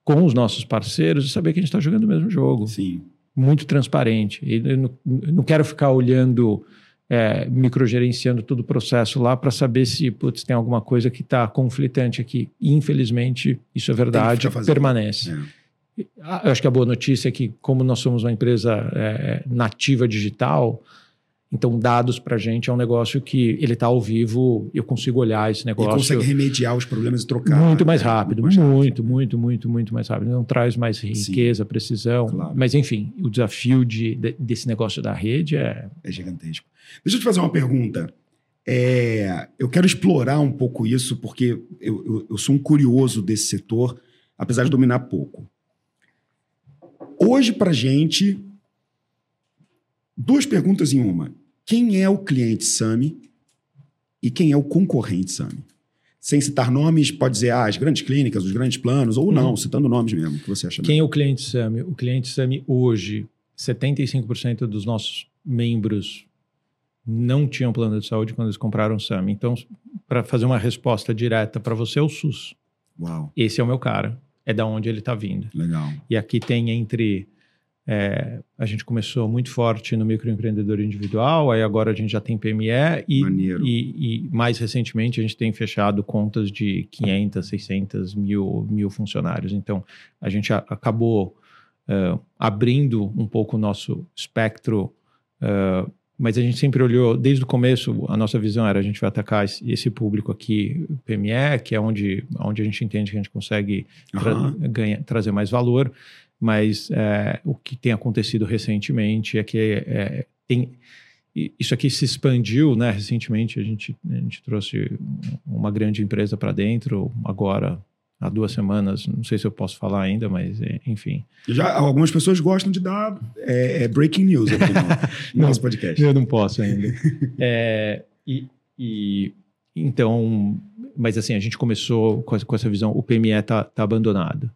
com os nossos parceiros e saber que a gente está jogando o mesmo jogo. Sim. Muito transparente. E não, eu não quero ficar olhando, é, microgerenciando todo o processo lá para saber se putz, tem alguma coisa que está conflitante aqui. E, infelizmente, isso é verdade, permanece. É. Eu acho que a boa notícia é que, como nós somos uma empresa é, nativa digital, então dados para a gente é um negócio que ele está ao vivo, eu consigo olhar esse E negócio consegue remediar os problemas e trocar. muito mais É, rápido, mais rápido. muito, muito, muito, muito mais rápido. Não traz mais riqueza, precisão, Claro. mas enfim, o desafio de, de- desse negócio da rede é É gigantesco. Deixa eu te fazer uma pergunta. É, eu quero explorar um pouco isso, porque eu, eu- eu sou um curioso desse setor, apesar de dominar pouco. Hoje, para gente, duas perguntas em uma. Quem é o cliente SAMI e quem é o concorrente SAMI? Sem citar nomes, pode dizer ah, as grandes clínicas, os grandes planos, ou não, Uhum. citando nomes mesmo, que você acha Quem é o cliente SAMI? O cliente SAMI hoje, 75% dos nossos membros não tinham plano de saúde quando eles compraram o SAMI. Então, para fazer uma resposta direta para você, é o SUS. Uau, Esse é o meu cara. É da onde ele está vindo. legal. E aqui tem entre. É, a gente começou muito forte no microempreendedor individual, aí agora a gente já tem PME e, e, e mais recentemente a gente tem fechado contas de 500, 600 mil, mil funcionários. Então a gente a- acabou é, abrindo um pouco o nosso espectro é, mas a gente sempre olhou, desde o começo, a nossa visão era a gente vai atacar esse, esse público aqui, PME, que é onde, onde a gente entende que a gente consegue tra Aham. ganha- trazer mais valor, mas é, o que tem acontecido recentemente é que é, tem, isso aqui se expandiu, né? Recentemente a gente, a gente trouxe uma grande empresa para dentro, agora há duas semanas, não sei se eu posso falar ainda, mas é, enfim. Já, algumas pessoas gostam de dar é, é, breaking news aqui no, no <laughs> nosso podcast. Eu não posso ainda. É, e, e- então, mas assim, a gente começou com essa, com essa visão, o PME está tá abandonado.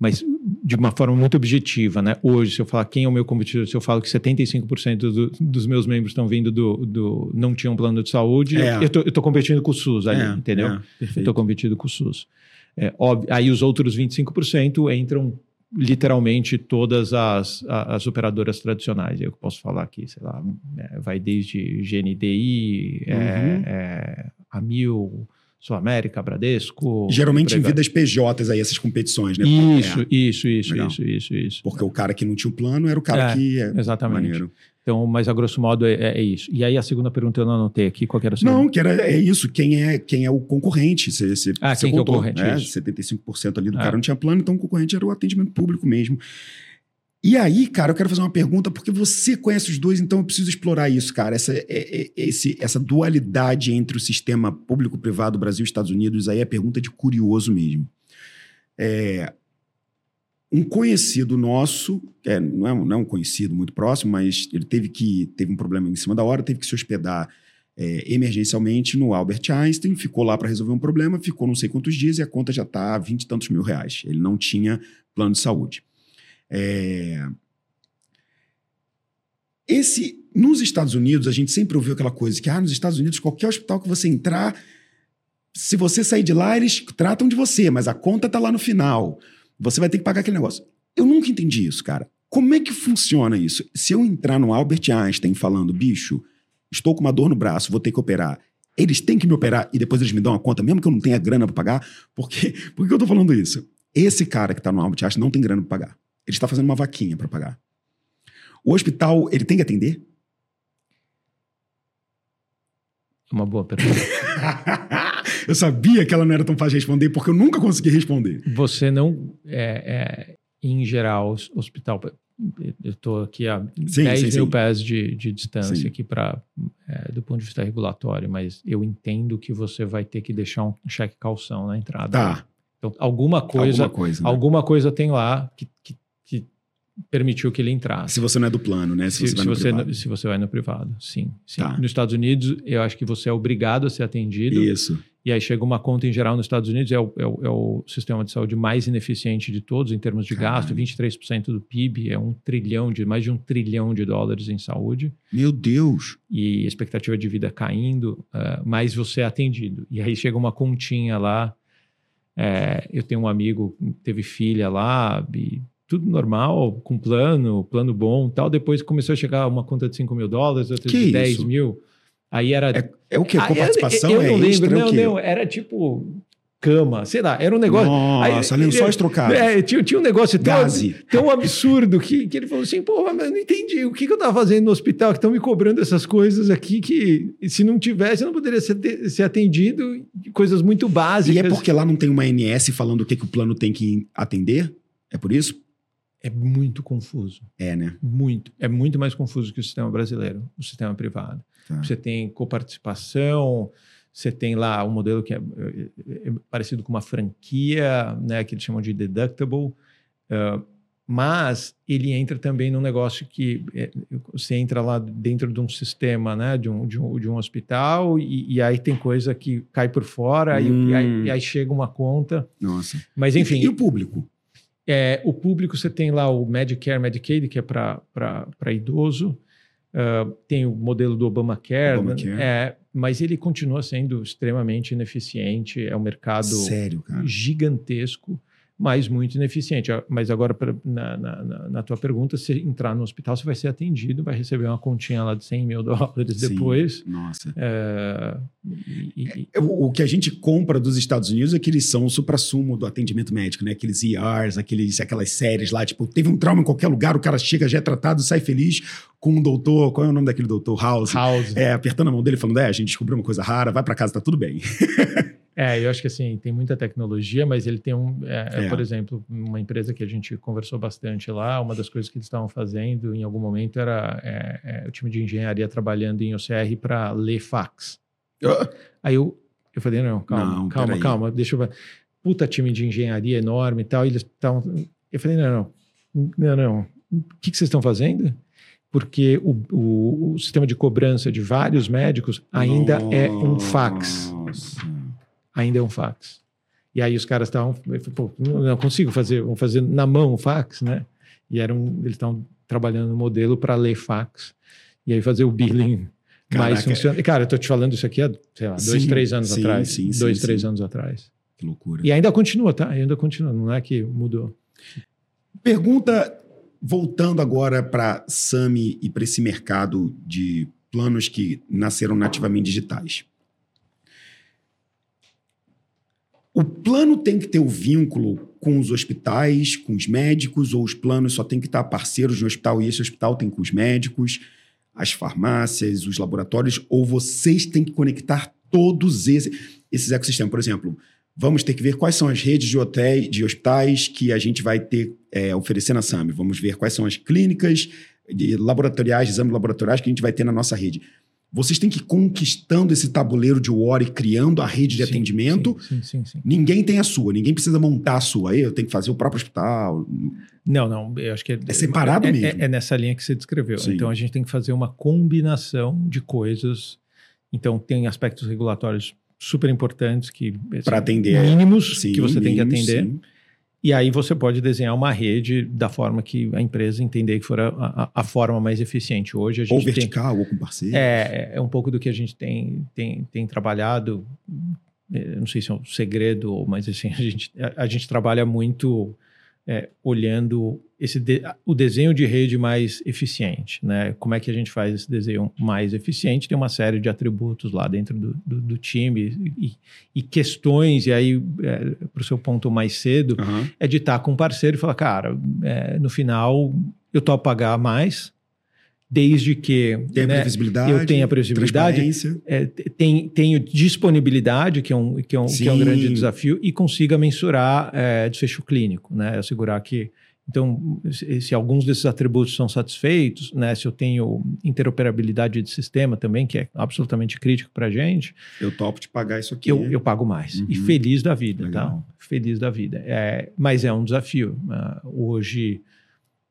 Mas de uma forma muito objetiva, né? Hoje, se eu falar quem é o meu competidor, se eu falo que 75% do, dos meus membros estão vindo do, do não tinham plano de saúde, É. eu, tô competindo com o SUS ali, É, entendeu? é, Eu estou competindo com o SUS. É, óbvio, aí os outros 25% entram literalmente todas as, a- as operadoras tradicionais. Eu posso falar aqui, sei lá, é, vai desde GNDI, é, Uhum. é, Amil, Sul América, Bradesco. Geralmente em vidas PJs aí, essas competições, né? Isso, É, isso, isso, Legal. isso, isso, isso. porque o cara que não tinha o plano era o cara É, que... É, Exatamente. maneiro. Então, mas a grosso modo é, é isso. E aí a segunda pergunta eu não anotei aqui, qual que era a segunda? Não, que era, é isso. Quem é, quem é o concorrente? Você, você, Ah, você quem que é o contou, concorrente, né? isso. 75% ali do Ah. cara não tinha plano, então o concorrente era o atendimento público mesmo. E aí, cara, eu quero fazer uma pergunta, porque você conhece os dois, então eu preciso explorar isso, cara. Essa, é- é- esse, essa dualidade entre o sistema público-privado Brasil e Estados Unidos aí é pergunta de curioso mesmo. É, um conhecido nosso, é, não, é, não é um conhecido muito próximo, mas ele teve que teve um problema em cima da hora, teve que se hospedar é, emergencialmente no Albert Einstein, ficou lá para resolver um problema, ficou não sei quantos dias e a conta já está a 20 e tantos mil reais. Ele não tinha plano de saúde. É, Esse, nos Estados Unidos, a gente sempre ouviu aquela coisa que, ah, nos Estados Unidos, qualquer hospital que você entrar, se você sair de lá, eles tratam de você, mas a conta tá lá no final. Você vai ter que pagar aquele negócio. Eu nunca entendi isso, cara. Como é que funciona isso? Se eu entrar no Albert Einstein falando, bicho, estou com uma dor no braço, vou ter que operar. Eles têm que me operar e depois eles me dão a conta, mesmo que eu não tenha grana para pagar. Por quê? <laughs> Por que eu tô falando isso? Esse cara que tá no Albert Einstein não tem grana para pagar. Ele está fazendo uma vaquinha para pagar. O hospital, ele tem que atender? Uma boa pergunta. <laughs> eu sabia que ela não era tão fácil de responder, porque eu nunca consegui responder. Você não, é, é, em geral, os- hospital. Eu estou aqui a Sim, 10 sim, mil sim. pés de, de distância aqui para do ponto de vista regulatório, mas eu entendo que você vai ter que deixar um cheque calção na entrada. Tá. Então, alguma coisa, alguma coisa. né? alguma coisa tem lá que, que permitiu que ele entrasse. Se você não é do plano, né? Se, Se, você vai se no você, privado. se você vai no privado, sim. sim. Tá. Nos Estados Unidos, eu acho que você é obrigado a ser atendido. Isso. E aí chega uma conta em geral nos Estados Unidos, é o, é o, é o sistema de saúde mais ineficiente de todos em termos de gasto, Caralho. 23% do PIB, é um trilhão de, mais de um trilhão de dólares em saúde, Meu Deus. e expectativa de vida caindo, ah, mas você é atendido. E aí chega uma continha lá, é, eu tenho um amigo teve filha lá, e tudo normal, com plano, plano bom tal, depois começou a chegar uma conta de 5 mil dólares, outra Que de 10 isso? mil, aí era É, é o quê? ah, Com eu- participação? Eu, é não extra? lembro, é não, não, era tipo cama, sei lá, era um negócio. Nossa, Aí, lençóis é, trocados. É, tinha, tinha um negócio tão, Gaze. tão absurdo que, que ele falou assim: pô, mas eu não entendi o que, que eu tava fazendo no hospital, que estão me cobrando essas coisas aqui que se não tivesse eu não poderia ser, ser atendido, coisas muito E básicas. é porque lá não tem uma ANS falando o que, que o plano tem que atender? É por isso? É muito confuso. É, né? Muito. É muito mais confuso que o sistema brasileiro, o sistema privado. Tá. Você tem coparticipação, você tem lá um modelo que é, é- é parecido com uma franquia, né, que eles chamam de deductible, ah, mas ele entra também num negócio que é, você entra lá dentro de um sistema, né, de um, de um, de um hospital, e, e aí tem coisa que cai por fora, e- Hum. e, aí, e aí chega uma conta. Nossa. Mas enfim, E, e o público? É, o público, você tem lá o Medicare, Medicaid, que é para idoso. Ah, tem o modelo do Obamacare, Obamacare. né? É, mas ele continua sendo extremamente ineficiente. É um mercado Sério, gigantesco. Mas muito ineficiente. Ah, Mas agora, pra- na, na, na- tua pergunta, se entrar no hospital, você vai ser atendido, vai receber uma continha lá de 100 mil <laughs> dólares Sim. depois. Nossa. É, e- É, O, o que a gente compra dos Estados Unidos é que eles são o supra-sumo do atendimento médico, né? Aqueles ERs, aqueles, aquelas séries lá, tipo, teve um trauma em qualquer lugar, o cara chega, já é tratado, sai feliz com um doutor, qual é o nome daquele doutor? House. House. É, apertando a mão dele, falando, é, a gente descobriu uma coisa rara, vai pra casa, tá tudo bem. <laughs> É, eu acho que assim, tem muita tecnologia, mas ele tem um, é, É. por exemplo, uma empresa que a gente conversou bastante lá, uma das coisas que eles estavam fazendo em algum momento era é, é, o time de engenharia trabalhando em OCR para ler fax. Aí eu, eu falei, não, calma, Não, calma, calma, deixa eu ver. Puta time de engenharia enorme e tal, e eles estavam... Eu falei, não, não, não, não. O que, que vocês estão fazendo? Porque o, o, o sistema de cobrança de vários médicos ainda é um fax Nossa. Ainda é um fax. E aí os caras estavam, pô, não consigo fazer, vamos fazer na mão o fax, né? E era um, eles estavam trabalhando no modelo para ler fax e aí fazer o billing mais Caraca. funcional. Cara, eu tô te falando isso aqui há, sei lá, dois, Sim, três anos sim, atrás. sim, dois, três anos atrás. Que loucura. E ainda continua, tá? Ainda continua, não é que mudou. Pergunta, voltando agora para Sami e para esse mercado de planos que nasceram nativamente digitais. O plano tem que ter o vínculo com os hospitais, com os médicos, ou os planos só tem que estar parceiros no hospital e esse hospital tem com os médicos, as farmácias, os laboratórios, ou vocês têm que conectar todos esses, esses ecossistemas. Por exemplo, vamos ter que ver quais são as redes de hotéis, de hospitais que a gente vai ter é, oferecer na SAMI. Vamos ver quais são as clínicas de laboratoriais, exames laboratoriais que a gente vai ter na nossa rede. Vocês têm que ir conquistando esse tabuleiro de war e criando a rede de Sim, atendimento. Sim, sim, sim. Ninguém tem a sua, ninguém precisa montar a sua. Eu tenho que fazer o próprio hospital. Não, não, eu acho que é, É separado é, mesmo. É, é nessa linha que você descreveu. Sim. Então a gente tem que fazer uma combinação de coisas. Então tem aspectos regulatórios super importantes que assim, Pra atender. mínimos Sim, que você tem que mínimos, atender. sim. E aí você pode desenhar uma rede da forma que a empresa entender que for a, a- a forma mais eficiente. Hoje a gente Ou tem, vertical, ou com parceiro. é, é um pouco do que a gente tem, tem, tem trabalhado. eh, Não sei se é um segredo, mas assim, <laughs> a gente, a, a gente trabalha muito é, olhando esse de- o desenho de rede mais eficiente. Né? Como é que a gente faz esse desenho mais eficiente? Tem uma série de atributos lá dentro do, do, do time e, e questões, e aí, para o seu ponto mais cedo, Aham. é de estar com um parceiro e falar, cara, é, no final eu topo pagar mais, desde que Tem né, previsibilidade. eu tenho a previsibilidade, é, te- tem, tenho disponibilidade, que é um, que é um, que é um grande desafio, e consiga mensurar é, desfecho clínico, né? Assegurar que. Então, se, se alguns desses atributos são satisfeitos, né? Se eu tenho interoperabilidade de sistema também, que é absolutamente crítico para a gente, Eu topo de pagar isso aqui. eu, eu pago mais. Uhum. E feliz da vida, Legal. tá? Feliz da vida. É, mas é um desafio. Ah, hoje,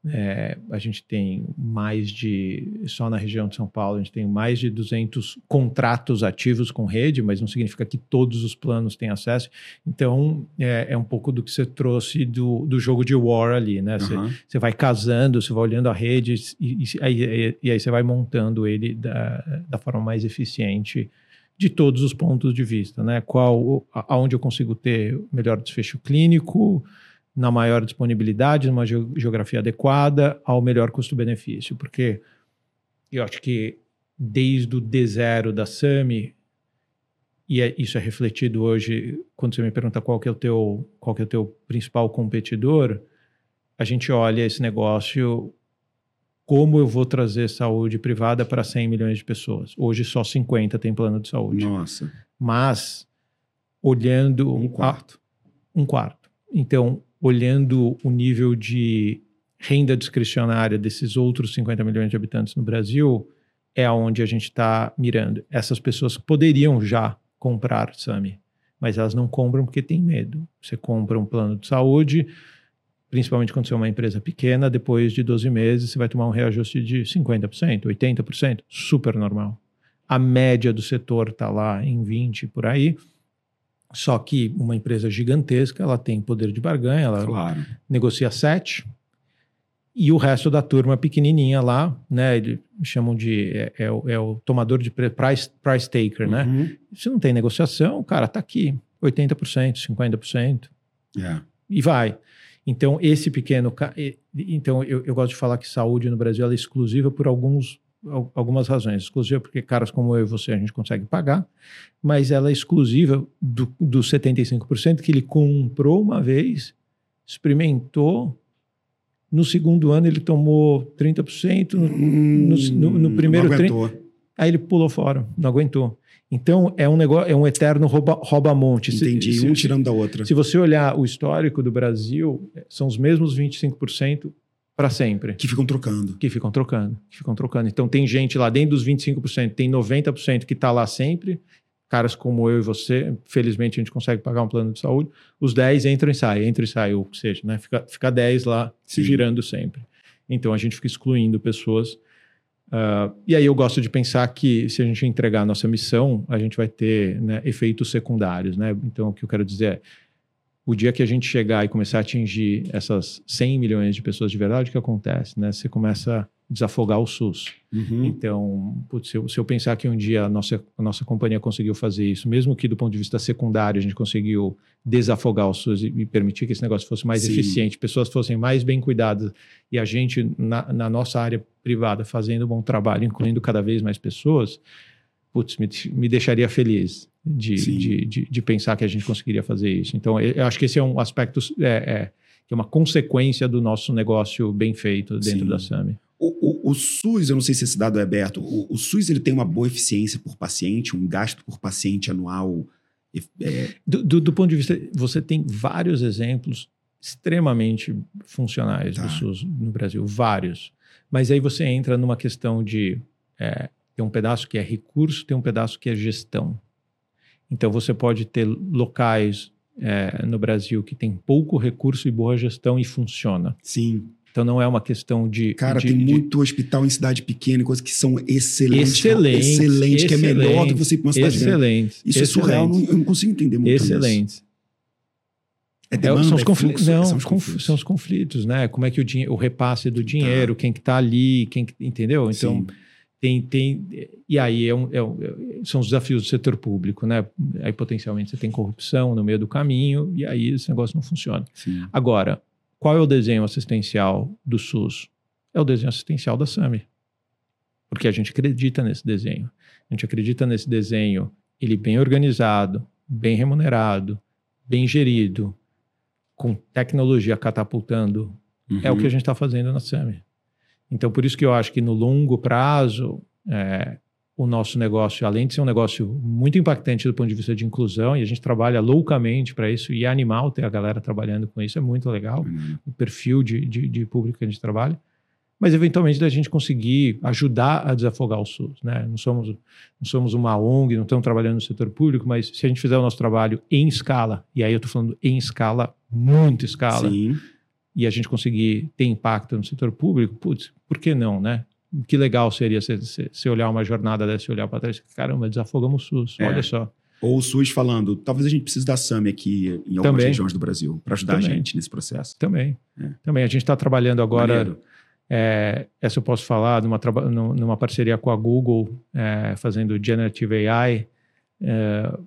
é, a gente tem mais de... Só na região de São Paulo, a gente tem mais de 200 contratos ativos com rede, mas não significa que todos os planos têm acesso. Então, é, é um pouco do que você trouxe do, do jogo de War ali, né? Você, Aham. você vai casando, você vai olhando a rede e, e, aí, e aí você vai montando ele da, da forma mais eficiente de todos os pontos de vista, né? Qual, aonde eu consigo ter melhor desfecho clínico, na maior disponibilidade, numa geo- geografia adequada, ao melhor custo-benefício, porque eu acho que desde o D0 da SAMI, e é- isso é refletido hoje quando você me pergunta qual que é o teu, qual que é o teu principal competidor, a gente olha esse negócio como eu vou trazer saúde privada para 100 milhões de pessoas. Hoje só 50 tem plano de saúde. Nossa. Mas olhando Um a- quarto. um quarto. Então, olhando o nível de renda discricionária desses outros 50 milhões de habitantes no Brasil, é aonde a gente está mirando. Essas pessoas poderiam já comprar SAMI, mas elas não compram porque tem medo. Você compra um plano de saúde, principalmente quando você é uma empresa pequena, depois de 12 meses você vai tomar um reajuste de 50%, 80%, super normal. A média do setor está lá em 20% por aí. Só que uma empresa gigantesca, ela tem poder de barganha, ela Claro. negocia 7, e o resto da turma pequenininha lá, né? Eles chamam de. É, é o, é o tomador de price, price taker, né? Uhum. Se não tem negociação, cara, tá aqui, 80%, 50%. É. E vai. Então, esse pequeno. Então, eu, eu gosto de falar que saúde no Brasil é exclusiva por alguns algumas razões. Exclusiva porque caras como eu e você a gente consegue pagar, mas ela é exclusiva do, dos 75% que ele comprou uma vez, experimentou, no segundo ano ele tomou 30%, no, hum, no, no, no primeiro... Não aguentou. 30, aí ele pulou fora, não aguentou. Então é um negócio, é um eterno rouba, rouba-monte. Entendi, se, um tirando da outra. Se você olhar o histórico do Brasil, são os mesmos 25% para sempre. Que ficam trocando. Que ficam trocando, que ficam trocando. Então tem gente lá dentro dos 25%, tem 90% que está lá sempre. Caras como eu e você, felizmente a gente consegue pagar um plano de saúde. Os 10 entram e saem, entram e saem, ou seja, né? Fica, fica 10 lá Sim. girando sempre. Então a gente fica excluindo pessoas. Uh, e aí eu gosto de pensar que se a gente entregar a nossa missão, a gente vai ter né, efeitos secundários. Né? Então o que eu quero dizer é o dia que a gente chegar e começar a atingir essas 100 milhões de pessoas de verdade, o que acontece? Né? Você começa a desafogar o SUS. Uhum. Então, putz, se, eu, se, eu, pensar que um dia a nossa, a nossa companhia conseguiu fazer isso, mesmo que do ponto de vista secundário a gente conseguiu desafogar o SUS e, e permitir que esse negócio fosse mais Sim. eficiente, pessoas fossem mais bem cuidadas e a gente, na, na nossa área privada, fazendo um bom trabalho, incluindo cada vez mais pessoas, putz, me, me deixaria feliz de, de, de, de, pensar que a gente conseguiria fazer isso. Então, eu acho que esse é um aspecto é, é, que é uma consequência do nosso negócio bem feito dentro Sim. da SAMI. O, o, o, SUS, eu não sei se esse dado é aberto, o, o, SUS ele tem uma boa eficiência por paciente, um gasto por paciente anual. É... Do, do, do, ponto de vista, você tem vários exemplos extremamente funcionais tá. do SUS no Brasil, vários. Mas aí você entra numa questão de é, tem um pedaço que é recurso, tem um pedaço que é gestão. Então, você pode ter locais é, no Brasil que tem pouco recurso e boa gestão e funciona. Sim. Então não é uma questão de. Cara, de, tem de... muito hospital em cidade pequena, coisas que são excelentes. Excelente. Excelente, que é melhor do que você ir para uma cidade Excelente. Isso excelente. é surreal, não, eu não consigo entender muito Excelente. É demanda, são, os é conflitos, não, são, os conflitos. são os conflitos, né? Como é que o, o repasse do dinheiro, tá. quem que está ali, quem entendeu? Então, Sim tem, tem e aí é um, é um, são os desafios do setor público, né? Aí potencialmente você tem corrupção no meio do caminho e aí esse negócio não funciona. Sim. Agora, qual é o desenho assistencial do SUS? É o desenho assistencial da SAMI. Porque a gente acredita nesse desenho. A gente acredita nesse desenho, ele bem organizado, bem remunerado, bem gerido, com tecnologia catapultando. Uhum. É o que a gente está fazendo na SAMI. Então, por isso que eu acho que no longo prazo, é, o nosso negócio, além de ser um negócio muito impactante do ponto de vista de inclusão, e a gente trabalha loucamente para isso, e é animal ter a galera trabalhando com isso, é muito legal, uhum. o perfil de, de, de, público que a gente trabalha, mas eventualmente da gente conseguir ajudar a desafogar o SUS. Né? Não, somos, não somos uma ONG, não estamos trabalhando no setor público, mas se a gente fizer o nosso trabalho em escala, e aí eu estou falando em escala, muito escala, Sim e a gente conseguir ter impacto no setor público, putz, por que não, né? Que legal seria se, olhar uma jornada dessa e olhar para trás, caramba, desafogamos o SUS, é. olha só. Ou o SUS falando, talvez a gente precise da SAMI aqui em algumas Também. regiões do Brasil para ajudar Também. a gente nesse processo. Também. É. Também. A gente está trabalhando agora. É, essa eu posso falar numa, numa parceria com a Google, é, fazendo Generative AI é,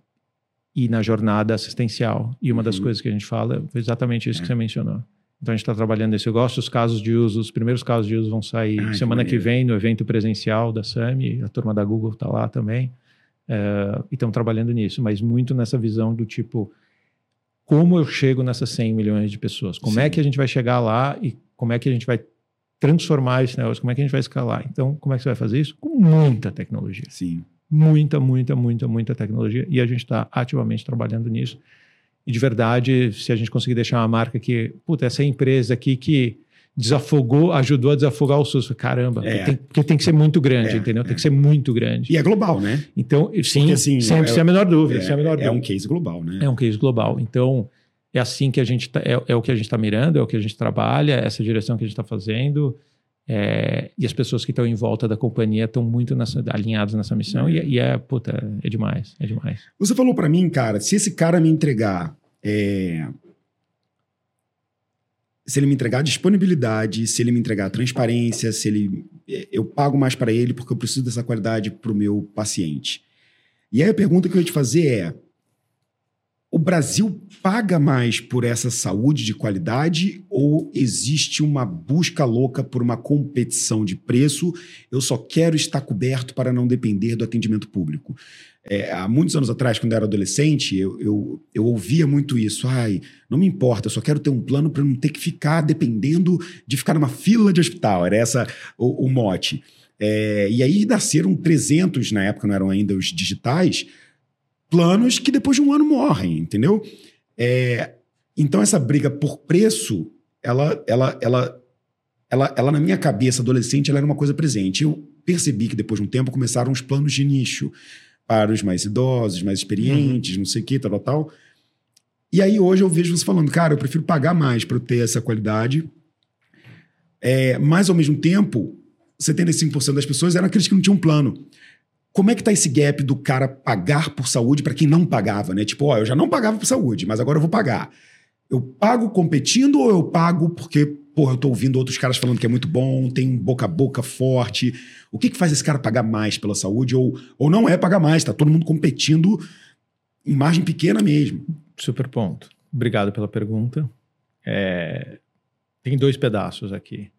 e na jornada assistencial. E uma uhum. das coisas que a gente fala foi exatamente isso que é. você mencionou. Então a gente está trabalhando nesse. Eu gosto dos casos de uso, os primeiros casos de uso vão sair Ai, semana que, que, vem no evento presencial da SAMI, a turma da Google está lá também. É, e estamos trabalhando nisso, mas muito nessa visão do tipo, como eu chego nessas 100 milhões de pessoas? Como é Sim. é que a gente vai chegar lá e como é que a gente vai transformar esse negócio? Como é que a gente vai escalar? Então, como é que você vai fazer isso? Com muita tecnologia. Sim. Muita, muita, muita, muita tecnologia. E a gente está ativamente trabalhando nisso. E de verdade, se a gente conseguir deixar uma marca que, puta, essa empresa aqui que desafogou, ajudou a desafogar o SUS. Caramba, é. tem, porque tem que ser muito grande, é, entendeu? Tem é. que ser muito grande. E é global, né? Então, sim, porque, assim, sempre, é, sem a menor dúvida. É, a menor é um case global, né? É um case global. Então, é assim que a gente tá, é, é o que a gente está mirando, é o que a gente trabalha, essa direção que a gente está fazendo. É, e as pessoas que estão em volta da companhia estão muito nessa, alinhadas nessa missão e, e, é, puta, é demais, é demais. Você falou para mim, cara, se esse cara me entregar é, se ele me entregar disponibilidade, se ele me entregar transparência, se ele é, eu pago mais para ele porque eu preciso dessa qualidade para o meu paciente. E aí a pergunta que eu ia te fazer é: o Brasil paga mais por essa saúde de qualidade ou existe uma busca louca por uma competição de preço? Eu só quero estar coberto para não depender do atendimento público. É, há muitos anos atrás, quando eu era adolescente, eu, eu, eu, ouvia muito isso. Ai, não me importa, eu só quero ter um plano para não ter que ficar dependendo de ficar numa fila de hospital. Era essa o, o mote. É, e aí nasceram 300, na época não eram ainda os digitais, planos que depois de um ano morrem, entendeu? É, então essa briga por preço, ela, ela, ela, ela, ela na minha cabeça adolescente, ela era uma coisa presente. Eu percebi que depois de um tempo começaram os planos de nicho para os mais idosos, mais experientes, uhum. não sei o que, tal, tal, tal. E aí hoje eu vejo você falando, cara, eu prefiro pagar mais para ter essa qualidade. É, mas ao mesmo tempo, 75% das pessoas eram aqueles que não tinham plano. Como é que tá esse gap do cara pagar por saúde para quem não pagava, né? Tipo, ó, eu já não pagava por saúde, mas agora eu vou pagar. Eu pago competindo ou eu pago porque, porra, eu tô ouvindo outros caras falando que é muito bom, tem boca a boca forte. O que que faz esse cara pagar mais pela saúde ou, ou não é pagar mais, tá todo mundo competindo em margem pequena mesmo? Super ponto. Obrigado pela pergunta. É... Tem dois pedaços aqui.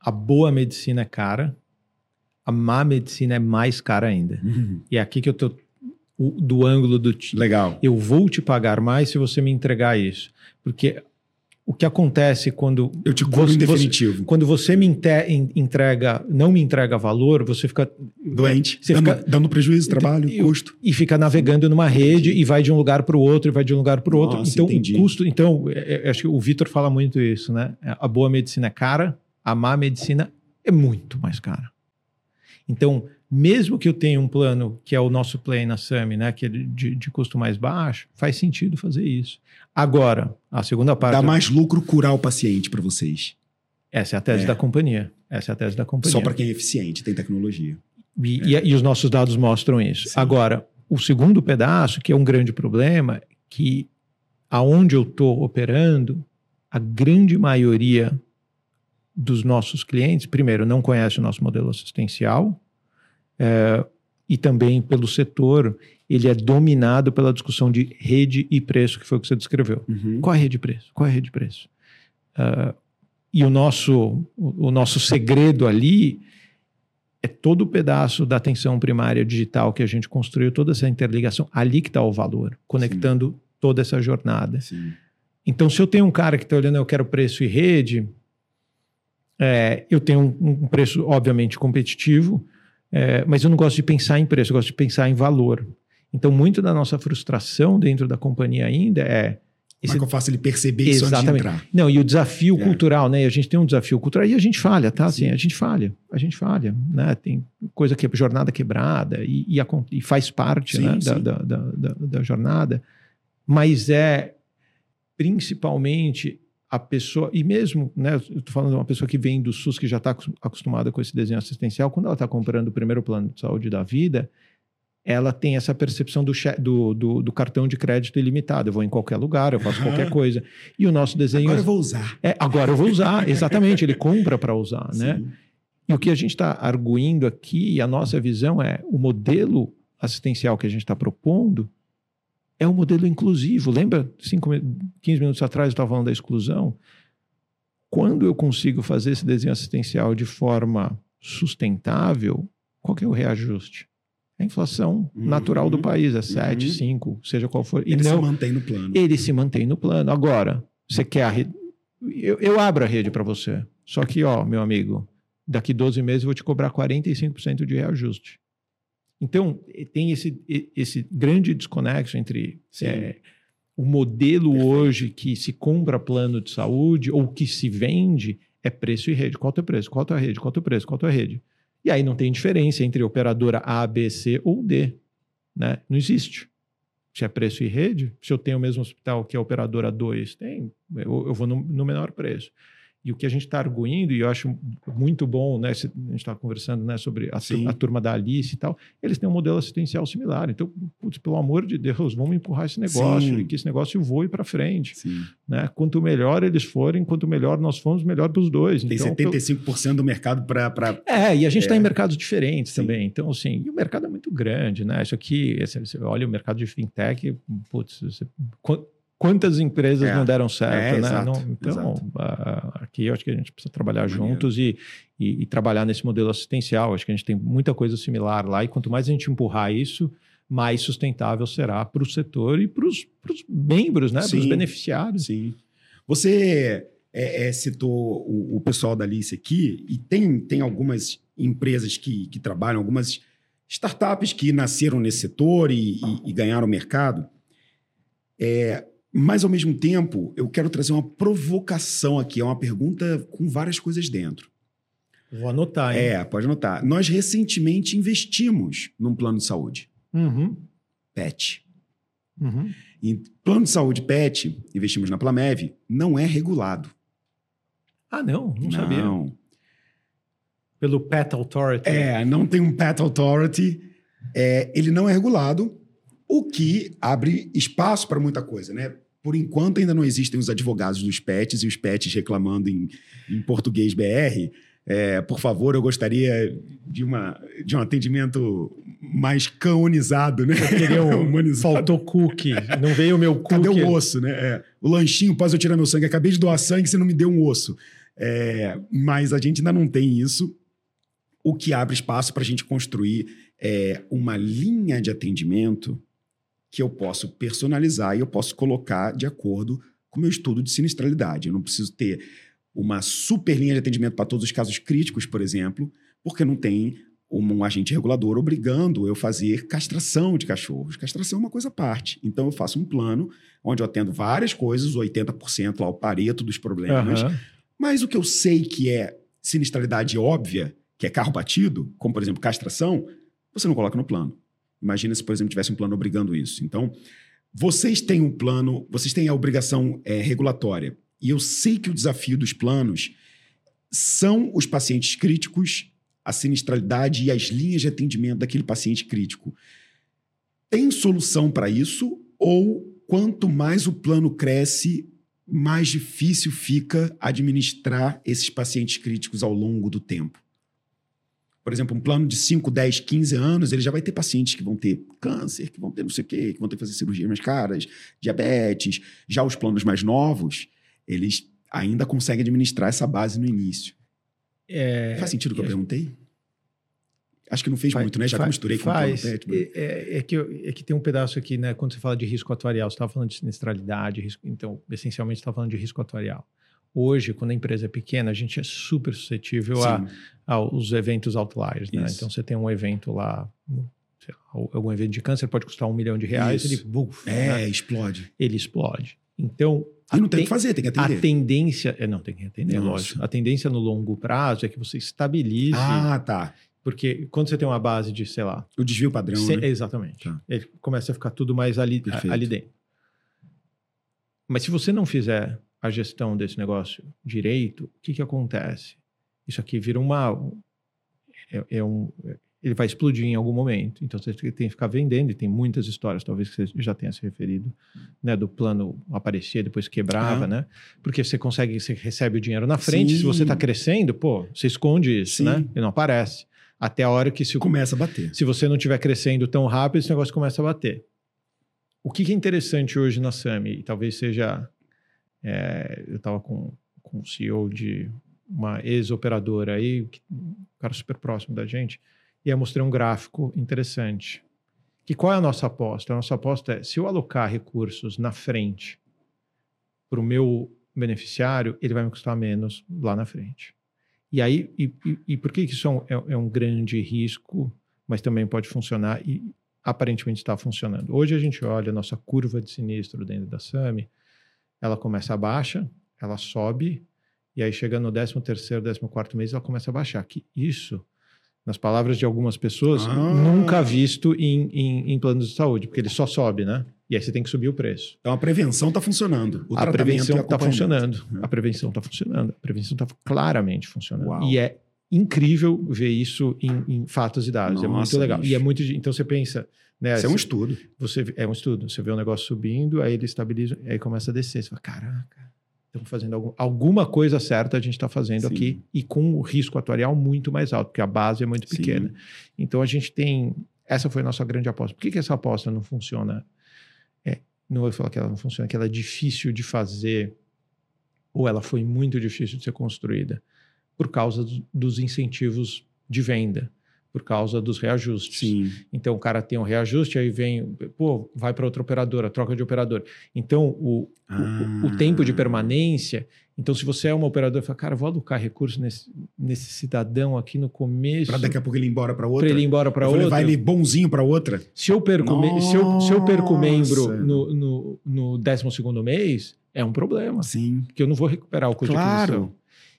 A boa medicina é cara, a má medicina é mais cara ainda. Uhum. E é aqui que eu tô o, do ângulo do Legal. Eu vou te pagar mais se você me entregar isso. Porque o que acontece quando eu te cobro em definitivo. Você, quando você me entrega, não me entrega valor, você fica doente, você dando, fica, dando prejuízo, trabalho, e, custo e fica navegando numa rede e vai de um lugar para o outro e vai de um lugar para o outro. Então entendi. o custo, então é, é, acho que o Vitor fala muito isso, né? A boa medicina é cara, a má medicina é muito mais cara. Então, mesmo que eu tenha um plano que é o nosso play na SAMI, né, que é de, de custo mais baixo, faz sentido fazer isso. Agora, a segunda parte. Dá mais lucro curar o paciente para vocês. Essa é a tese é. da companhia. Essa é a tese da companhia. Só para quem é eficiente, tem tecnologia. E, é. e, e os nossos dados mostram isso. Sim. Agora, o segundo pedaço, que é um grande problema, que aonde eu estou operando, a grande maioria dos nossos clientes, primeiro, não conhece o nosso modelo assistencial, é, e também pelo setor, ele é dominado pela discussão de rede e preço, que foi o que você descreveu. Uhum. Qual é a rede de preço? Qual é a rede de preço? Uh, e o nosso, o, o nosso segredo ali é todo o pedaço da atenção primária digital que a gente construiu, toda essa interligação, ali que está o valor, conectando Sim. toda essa jornada. Sim. Então, se eu tenho um cara que está olhando, eu quero preço e rede, é, eu tenho um, um, preço, obviamente, competitivo, é, mas eu não gosto de pensar em preço, eu gosto de pensar em valor. Então, muito da nossa frustração dentro da companhia ainda é. Esse... Como é que eu faço ele perceber isso Exatamente. antes de entrar? Não, e o desafio é. cultural, né? E a gente tem um desafio cultural e a gente falha, tá? Assim, a gente falha, a gente falha, né? Tem coisa que é jornada quebrada e, e, a, e faz parte sim, né? sim. Da, da, da, da jornada, mas é principalmente a pessoa, e mesmo, né, eu estou falando de uma pessoa que vem do SUS, que já está acostumada com esse desenho assistencial, quando ela está comprando o primeiro plano de saúde da vida, ela tem essa percepção do, do, do, do, cartão de crédito ilimitado. Eu vou em qualquer lugar, eu faço qualquer coisa. E o nosso desenho. Agora eu vou usar. É, agora eu vou usar, <laughs> exatamente. Ele compra para usar, né? E o que a gente está arguindo aqui, a nossa visão é o modelo assistencial que a gente está propondo é um modelo inclusivo. Lembra, cinco, 15 minutos atrás eu estava falando da exclusão? Quando eu consigo fazer esse desenho assistencial de forma sustentável, qual que é o reajuste? É a inflação uhum, natural do país, é 7, uhum. 5, seja qual for. Ele não, se mantém no plano. Ele se mantém no plano. Agora, você quer a rede. Eu, eu abro a rede para você. Só que, ó, meu amigo, daqui 12 meses eu vou te cobrar 45% de reajuste. Então, tem esse, esse grande desconexo entre é, o modelo Perfeito. hoje que se compra plano de saúde ou que se vende é preço e rede. Qual é o teu preço? Qual é a tua rede? Qual é o teu preço? Qual é a tua rede? E aí não tem diferença entre operadora A, B, C ou D. Né? Não existe. Se é preço e rede, se eu tenho o mesmo hospital que a operadora 2 tem, eu, eu vou no, no menor preço. E o que a gente está arguindo, e eu acho muito bom, né? A gente está conversando né, sobre a, a turma da Alice e tal, eles têm um modelo assistencial similar. Então, putz, pelo amor de Deus, vamos empurrar esse negócio Sim. e que esse negócio voe para frente. Sim. Né? Quanto melhor eles forem, quanto melhor nós formos, melhor para os dois. Tem então, pelo- 75% do mercado para. é, e a gente está É. em mercados diferentes Sim. também. Então, assim, e o mercado é muito grande, né? Isso aqui, esse- você olha o mercado de fintech, putz, você- quantas empresas É. não deram certo, É, né? exato, Não- então, ah, aqui eu acho que a gente precisa trabalhar Maneiro. juntos e, e- e trabalhar nesse modelo assistencial. Acho que a gente tem muita coisa similar lá e quanto mais a gente empurrar isso, mais sustentável será para o setor e para os membros, né? Para os beneficiários. Sim. Você é, é, citou o, o pessoal da Alice aqui, e tem, tem algumas empresas que, que trabalham, algumas startups que nasceram nesse setor e, e- e ganharam mercado. É, mas, ao mesmo tempo, eu quero trazer uma provocação aqui, é uma pergunta com várias coisas dentro. Vou anotar, hein? É, pode anotar. Nós recentemente investimos num plano de saúde, Uhum, PET. uhum. Em plano de saúde PET, investimos na Plamev, não é regulado. Ah, não, não, sabia. Pelo Pet Authority. É, não tem um Pet Authority. É, ele não é regulado, o que abre espaço para muita coisa, né? Por enquanto ainda não existem os advogados dos pets e os pets reclamando em, em português BR. É, por favor, eu gostaria de, uma, de um atendimento mais canonizado, né? Um- <laughs> Humanizado. Faltou cookie. Não veio o meu cookie. <laughs> Cadê o osso, né? É, o lanchinho, após eu tirar meu sangue, acabei de doar sangue, você não me deu um osso. É, mas a gente ainda não tem isso, o que abre espaço para a gente construir é, uma linha de atendimento que eu posso personalizar e eu posso colocar de acordo com o meu estudo de sinistralidade. Eu não preciso ter uma super linha de atendimento para todos os casos críticos, por exemplo, porque não tem um agente regulador obrigando eu fazer castração de cachorros. Castração é uma coisa à parte. Então eu faço um plano onde eu atendo várias coisas, 80% lá o pareto dos problemas. Aham. Mas o que eu sei que é sinistralidade óbvia, que é carro batido, como por exemplo castração, você não coloca no plano. Imagina se, por exemplo, tivesse um plano obrigando isso. Então, vocês têm um plano, vocês têm a obrigação é, regulatória. E eu sei que o desafio dos planos são os pacientes críticos, a sinistralidade e as linhas de atendimento daquele paciente crítico. Tem solução para isso? Ou quanto mais o plano cresce, mais difícil fica administrar esses pacientes críticos ao longo do tempo? Por exemplo, um plano de 5, 10, 15 anos, ele já vai ter pacientes que vão ter câncer, que vão ter não sei o quê, que vão ter que fazer cirurgias mais caras, diabetes. Já os planos mais novos, eles ainda conseguem administrar essa base no início. É, Faz sentido o que eu é- perguntei? Acho que não fez Faz- muito, né? Já eu faz- misturei com o faz. PET. É, é- é que, eu- é que tem um pedaço aqui, né? Quando você fala de risco atuarial, você estava falando de sinistralidade, risco, então, essencialmente, você está falando de risco atuarial. Hoje, quando a empresa é pequena, a gente é super suscetível a, aos eventos outliers, né? Então, você tem um evento lá, sei lá, algum evento de câncer pode custar um milhão de reais, Isso. ele, buf, é, né? explode. ele explode. Então, E não tem o que fazer, tem que a atender. tendência... É, não, tem que atender, Nossa. lógico. A tendência no longo prazo é que você estabilize... Ah, tá. Porque quando você tem uma base de, sei lá, O desvio padrão, Se- né? Exatamente. Tá. Ele começa a ficar tudo mais ali, Perfeito. a- ali dentro. Mas se você não fizer a gestão desse negócio direito, o que, que acontece? Isso aqui vira uma. É, é um, ele vai explodir em algum momento. Então você tem que ficar vendendo, e tem muitas histórias, talvez que você já tenha se referido, né? Do plano aparecer, depois quebrava, Ah. né? Porque você consegue, você recebe o dinheiro na frente, Sim. se você está crescendo, pô, você esconde isso, Sim. né? Ele não aparece. Até a hora que se Começa a bater. se você não estiver crescendo tão rápido, esse negócio começa a bater. O que, que é interessante hoje na SAMI, e talvez seja. É, eu estava com, com o CEO de uma ex-operadora aí, um cara super próximo da gente, e eu mostrei um gráfico interessante. Que qual é a nossa aposta? A nossa aposta é: se eu alocar recursos na frente para o meu beneficiário, ele vai me custar menos lá na frente. E aí, e, e- e por que que isso é um, é- é um grande risco, mas também pode funcionar e aparentemente está funcionando? Hoje a gente olha a nossa curva de sinistro dentro da SAMI, ela começa baixa, ela sobe, e aí chega no 13º, 14º mês, ela começa a baixar. Que isso nas palavras de algumas pessoas, Ah. nunca visto em, em, em planos de saúde, porque ele só sobe, né? E aí você tem que subir o preço. Então a prevenção está funcionando. O a tratamento prevenção e está funcionando. A prevenção está funcionando. A prevenção está claramente funcionando. Uau. E é incrível ver isso em, em fatos e dados. é muito Nossa, legal. bicho. E é muito. Então você pensa. Né, Isso é um estudo. você é um estudo. Você vê o negócio subindo, aí ele estabiliza, aí começa a descer. Você fala, caraca, estamos fazendo algum- alguma coisa certa a gente está fazendo Sim. aqui e com o risco atuarial muito mais alto, porque a base é muito Sim. pequena. Então a gente tem. Essa foi a nossa grande aposta. Por que, que essa aposta não funciona? É, não vou falar que ela não funciona, que ela é difícil de fazer, ou ela foi muito difícil de ser construída, por causa dos incentivos de venda, por causa dos reajustes. Sim. Então o cara tem um reajuste, aí vem, pô, vai para outra operadora, troca de operador. Então o, o- Ah. o, tempo de permanência. Então, se você é uma operadora, fala, cara, vou alocar recurso nesse, nesse cidadão aqui no começo. Para daqui a pouco ele ir embora para para outra. ele ir embora para outra. levar ele bonzinho para outra. Se eu perco, me- se eu, se eu perco membro no, no, no 12 mês, é um problema, Sim. porque eu não vou recuperar o custo de aquisição. Claro.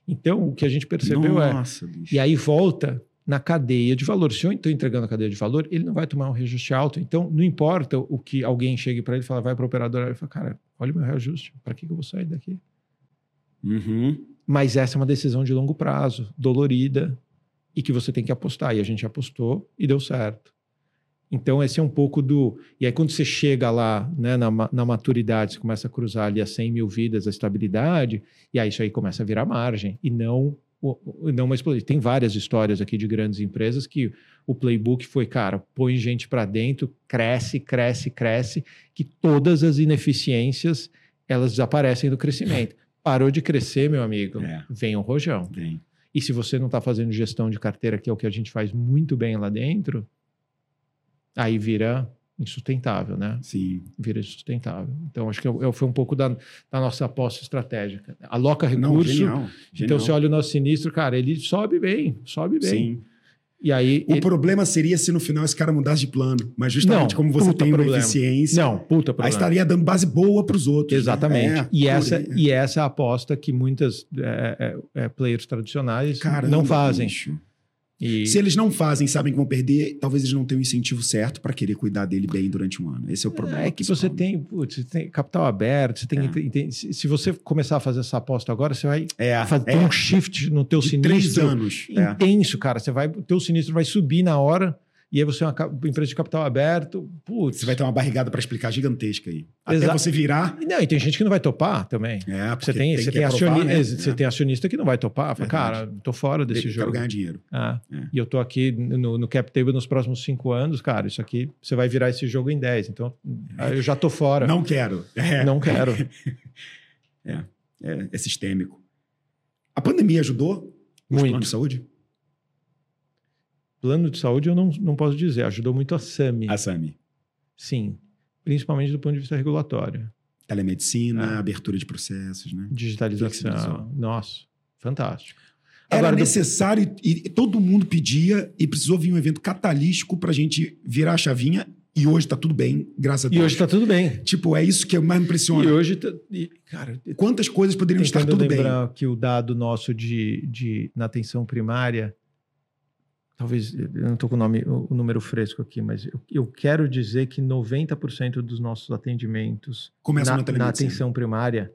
Então, o que a gente percebeu é. Nossa, bicho. E aí volta na cadeia de valor. Se eu estou entregando a cadeia de valor, ele não vai tomar um reajuste alto. Então, não importa o que alguém chegue para ele e fala, vai para a operadora, ele fala, cara, olha o meu reajuste, para que, que eu vou sair daqui? Uhum. Mas essa é uma decisão de longo prazo, dolorida, e que você tem que apostar. E a gente apostou e deu certo. Então, esse é um pouco do. E aí, quando você chega lá né, na, na maturidade, você começa a cruzar ali as 100 mil vidas, a estabilidade, e aí isso aí começa a virar margem, e não, o- o- não uma explosão. Tem várias histórias aqui de grandes empresas que o playbook foi, cara, põe gente para dentro, cresce, cresce, cresce, que todas as ineficiências elas desaparecem do crescimento. Parou de crescer, meu amigo, É. vem o rojão. Bem. E se você não está fazendo gestão de carteira, que é o que a gente faz muito bem lá dentro, aí vira insustentável, né? Sim. Vira insustentável. Então, acho que eu- eu- foi um pouco da, da nossa aposta estratégica. Aloca Não, recurso. genial. então, genial. você olha o nosso sinistro, cara, ele sobe bem, sobe bem. Sim. E aí. O ele- problema seria se no final esse cara mudasse de plano. Mas justamente Não, como você tem uma problema. eficiência, Não, puta aí problema. estaria dando base boa para os outros. né? Exatamente. É, e, essa, aí. e essa é a aposta que muitas é, é, é, players tradicionais Caramba, não fazem. bicho. E, Se eles não fazem, sabem que vão perder, talvez eles não tenham o incentivo certo para querer cuidar dele bem durante um ano. Esse é o problema. É que você tem, putz, você tem capital aberto, você tem, É. se você começar a fazer essa aposta agora, você vai É, fazer é, um shift no teu de sinistro três anos. É. intenso, cara. Você vai, o teu sinistro vai subir na hora e aí você é uma empresa de capital aberto, putz. Você vai ter uma barrigada para explicar gigantesca aí. Até você virar. Não, e tem gente que não vai topar também. É, Você porque tem, você tem, aprovar, acioni- né? você É. tem acionista que não vai topar. Fala, cara, tô fora desse Eu jogo. Quero ganhar dinheiro. Ah, É. E eu tô aqui no, no cap table nos próximos cinco anos, cara. Isso aqui você vai virar esse jogo em 10. Então, aí eu já tô fora. Não quero. É, Não quero. <laughs> é, é sistêmico. A pandemia ajudou os Muito. planos de saúde? Plano de saúde eu não, não posso dizer. Ajudou muito a SAMI. A SAMI. Sim. Principalmente do ponto de vista regulatório. Telemedicina, Ah. abertura de processos, né? Digitalização. Nossa, fantástico. Era Agora, do- necessário e, e todo mundo pedia e precisou vir um evento catalístico pra gente virar a chavinha e hoje tá tudo bem, graças a E Deus. hoje tá tudo bem. Tipo, é isso que mais me impressiona. E hoje, tá, e, cara, Quantas coisas poderiam estar tudo bem? lembrar que o dado nosso de, de na atenção primária, talvez eu não estou com o, nome, o, número fresco aqui, mas eu, eu quero dizer que 90% dos nossos atendimentos na, na, na atenção primária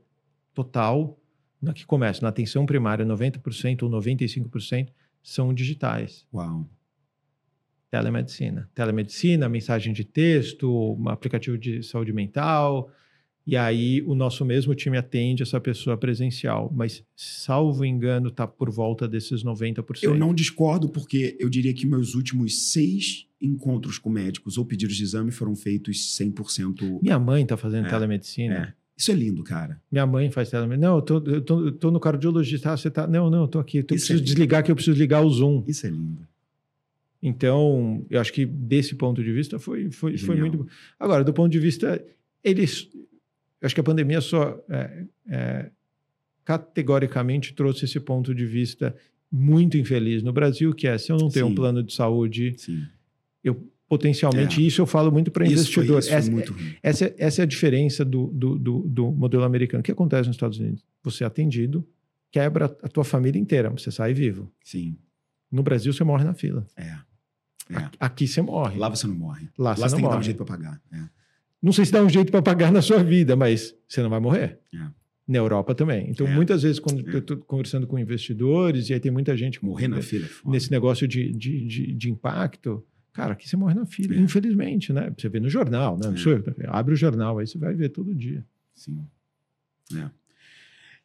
total, na que começa, na atenção primária, 90% ou 95% são digitais. Uau. Telemedicina. Telemedicina, mensagem de texto, um aplicativo de saúde mental. E aí o nosso mesmo time atende essa pessoa presencial. Mas, salvo engano, está por volta desses 90%. Eu não discordo, porque eu diria que meus últimos seis encontros com médicos ou pedidos de exame foram feitos 100%. Minha mãe está fazendo É, telemedicina. É. Isso é lindo, cara. Minha mãe faz telemedicina. Não, eu tô, eu tô, eu tô no cardiologista. Ah, você tá. Não, não, eu tô aqui. Eu Isso preciso é- desligar que eu preciso ligar o Zoom. Isso é lindo. Então, eu acho que desse ponto de vista foi, foi, foi muito bom. Agora, do ponto de vista, eles. Eu acho que a pandemia só é, é, categoricamente trouxe esse ponto de vista muito infeliz no Brasil, que é se eu não tenho Sim. um plano de saúde, Sim. eu potencialmente, É. isso eu falo muito para Isso foi, investidor. isso foi essa, muito ruim. essa, é- essa é a diferença do, do, do, do modelo americano. O que acontece nos Estados Unidos? Você é atendido, quebra a tua família inteira, você sai vivo. Sim. No Brasil, você morre na fila. É. é. Aqui, você morre. Lá você não morre. Lá Lá você não tem que dar um morre. jeito pra pagar. É. Não sei se dá um jeito para pagar na sua vida, mas você não vai morrer. É. Na Europa também. Então, É. muitas vezes, quando É. eu estou conversando com investidores, e aí tem muita gente Morrer na fila é nesse negócio de, de, de, de impacto, cara, aqui você morre na fila, É. infelizmente, né? Você vê no jornal, né? É. Abre o jornal, aí você vai ver todo dia. Sim. É.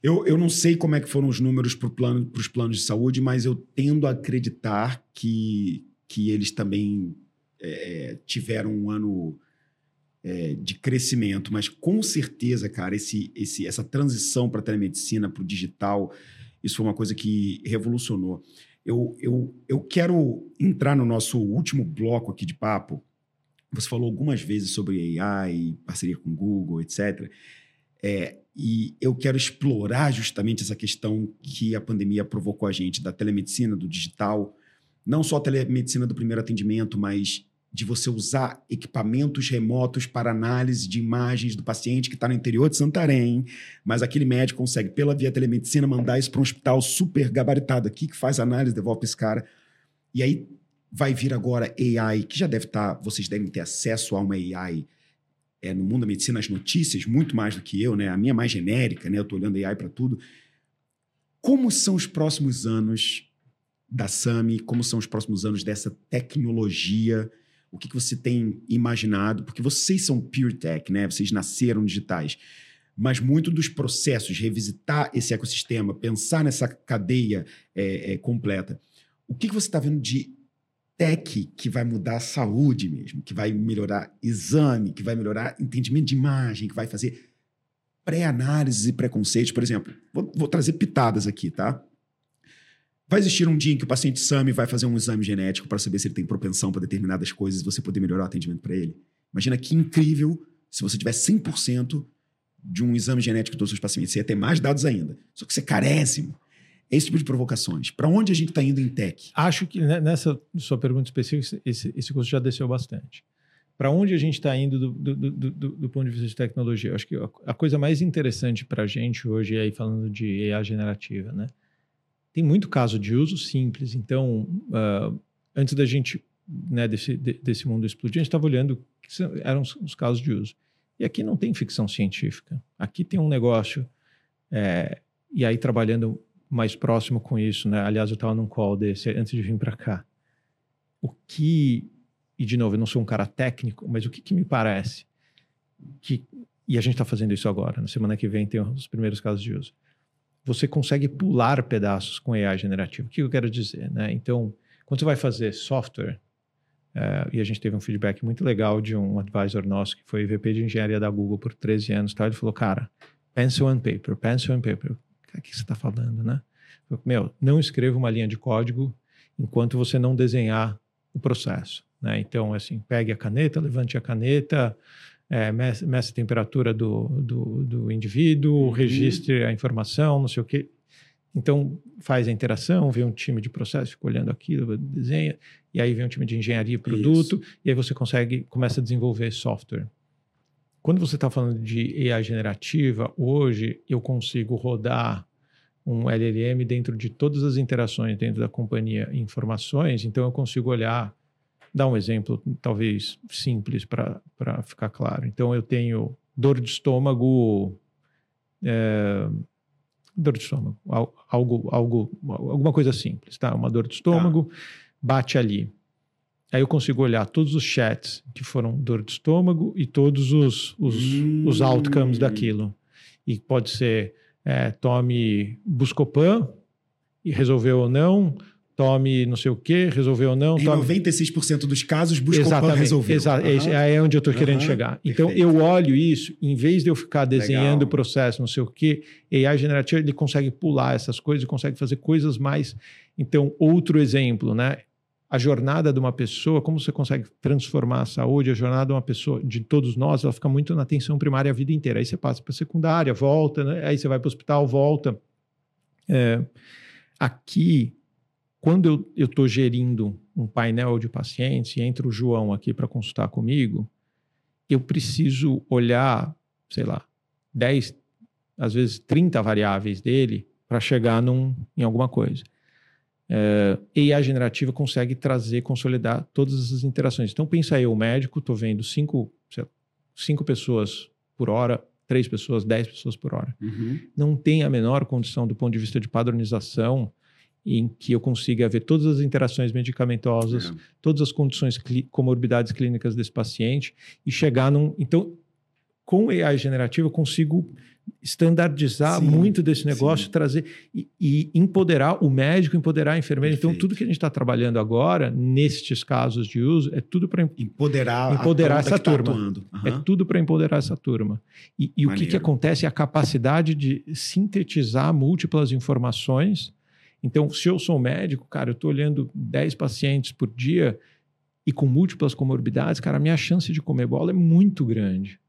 Eu, eu não sei como é que foram os números para plano, os planos de saúde, mas eu tendo a acreditar que, que eles também tiveram um ano é, de crescimento. Mas com certeza, cara, esse, esse, essa transição para a telemedicina, para o digital, isso foi uma coisa que revolucionou. Eu, eu, eu quero entrar no nosso último bloco aqui de papo. Você falou algumas vezes sobre AI, parceria com Google, etc. É, e eu quero explorar justamente essa questão que a pandemia provocou a gente, da telemedicina, do digital. Não só a telemedicina do primeiro atendimento, mas de você usar equipamentos remotos para análise de imagens do paciente que está no interior de Santarém, mas aquele médico consegue, pela via telemedicina, mandar isso para um hospital super gabaritado aqui, que faz análise, devolve para esse cara. E aí vai vir agora AI, que já deve estar, vocês devem ter acesso a uma AI é, no mundo da medicina, as notícias, muito mais do que eu, né? A minha é mais genérica, né? Eu estou olhando AI para tudo. Como são os próximos anos da SAMI? Como são os próximos anos dessa tecnologia? O que, que você tem imaginado? Porque vocês são pure tech, né? Vocês nasceram digitais. Mas muito dos processos, revisitar esse ecossistema, pensar nessa cadeia é, é, completa. O que, que você está vendo de tech que vai mudar a saúde mesmo, que vai melhorar exame, que vai melhorar entendimento de imagem, que vai fazer pré-análises e preconceitos. Por exemplo, vou, vou, trazer pitadas aqui, tá? Vai existir um dia em que o paciente SAMI vai fazer um exame genético para saber se ele tem propensão para determinadas coisas e você poder melhorar o atendimento para ele. Imagina que incrível se você tiver 100% de um exame genético de todos os pacientes. Você ia ter mais dados ainda. Só que você é carésimo. É esse tipo de provocações. Para onde a gente está indo em tech? Acho que nessa sua pergunta específica, esse, esse já desceu bastante. Para onde a gente está indo do, do, do, do, ponto de vista de tecnologia? Acho que a, coisa mais interessante para a gente hoje, aí falando de AI generativa, né? Tem muito caso de uso simples. Então, uh, antes da gente, né, desse, de, desse mundo explodir, a gente estava olhando que eram os, os, casos de uso. E aqui não tem ficção científica. Aqui tem um negócio, é, e aí trabalhando mais próximo com isso, né? Aliás, eu estava num call desse antes de vir para cá. O que, e de novo, eu não sou um cara técnico, mas o que, que me parece que, e a gente está fazendo isso agora, na semana que vem tem os primeiros casos de uso. Você consegue pular pedaços com AI generativo. O que eu quero dizer, né? Então, quando você vai fazer software, uh, e a gente teve um feedback muito legal de um advisor nosso que foi VP de engenharia da Google por 13 anos, tá? ele falou, cara, pencil and paper, pencil and paper o que você está falando, né? Meu, não escreva uma linha de código enquanto você não desenhar o processo, né? Então, assim, pegue a caneta, levante a caneta, é, meça, a temperatura do, do, do indivíduo, uhum. registre a informação, não sei o quê. Então, faz a interação, vê um time de processo, fica olhando aquilo, desenha, e aí vem um time de engenharia e produto, Isso. e aí você consegue, começa a desenvolver software. Quando você está falando de AI generativa, hoje eu consigo rodar um LLM dentro de todas as interações dentro da companhia informações, então eu consigo olhar, dar um exemplo talvez simples para ficar claro. Então eu tenho dor de estômago, é, dor de estômago, algo, algo, alguma coisa simples, tá? Uma dor de estômago, tá. bate ali. Aí eu consigo olhar todos os chats que foram dor de estômago e todos os, os, hum. os outcomes daquilo. E pode ser é, tome Buscopan e resolveu ou não, tome não sei o que, resolveu ou não. Em tome... 96% dos casos, Buscopan resolveu. Exato, uhum. é aí onde eu estou uhum. querendo chegar. Então, Perfeito. eu olho isso, em vez de eu ficar desenhando o processo, não sei o que, AI generativo, ele consegue pular essas coisas, consegue fazer coisas mais... Então, outro exemplo, né? a jornada de uma pessoa, como você consegue transformar a saúde, a jornada de uma pessoa, de todos nós, ela fica muito na atenção primária a vida inteira. Aí você passa para a secundária, volta, né? aí você vai para o hospital, volta. É, aqui, quando eu estou gerindo um painel de pacientes e entra o João aqui para consultar comigo, eu preciso olhar, sei lá, 10, às vezes 30 variáveis dele para chegar num, em alguma coisa É, AI generativa consegue trazer, consolidar todas essas interações. Então, pensa aí, o médico, estou vendo cinco, lá, cinco pessoas por hora, três pessoas, dez pessoas por hora. Uhum. Não tem a menor condição do ponto de vista de padronização em que eu consiga ver todas as interações medicamentosas, É. todas as condições, comorbidades clínicas desse paciente e chegar num. Então, com AI generativa, eu consigo standardizar Sim, muito desse sim. negócio, trazer e, e empoderar o médico, empoderar a enfermeira. Então, Perfeito. tudo que a gente está trabalhando agora, nestes casos de uso, é tudo para Empoderar, Empoderar essa tá turma. atuando. é Aham. tudo para empoderar essa turma. E, e o que, que acontece é a capacidade de sintetizar múltiplas informações. Então, se eu sou médico, cara, eu estou olhando 10 pacientes por dia e com múltiplas comorbidades, cara, a minha chance de comer bola é muito grande.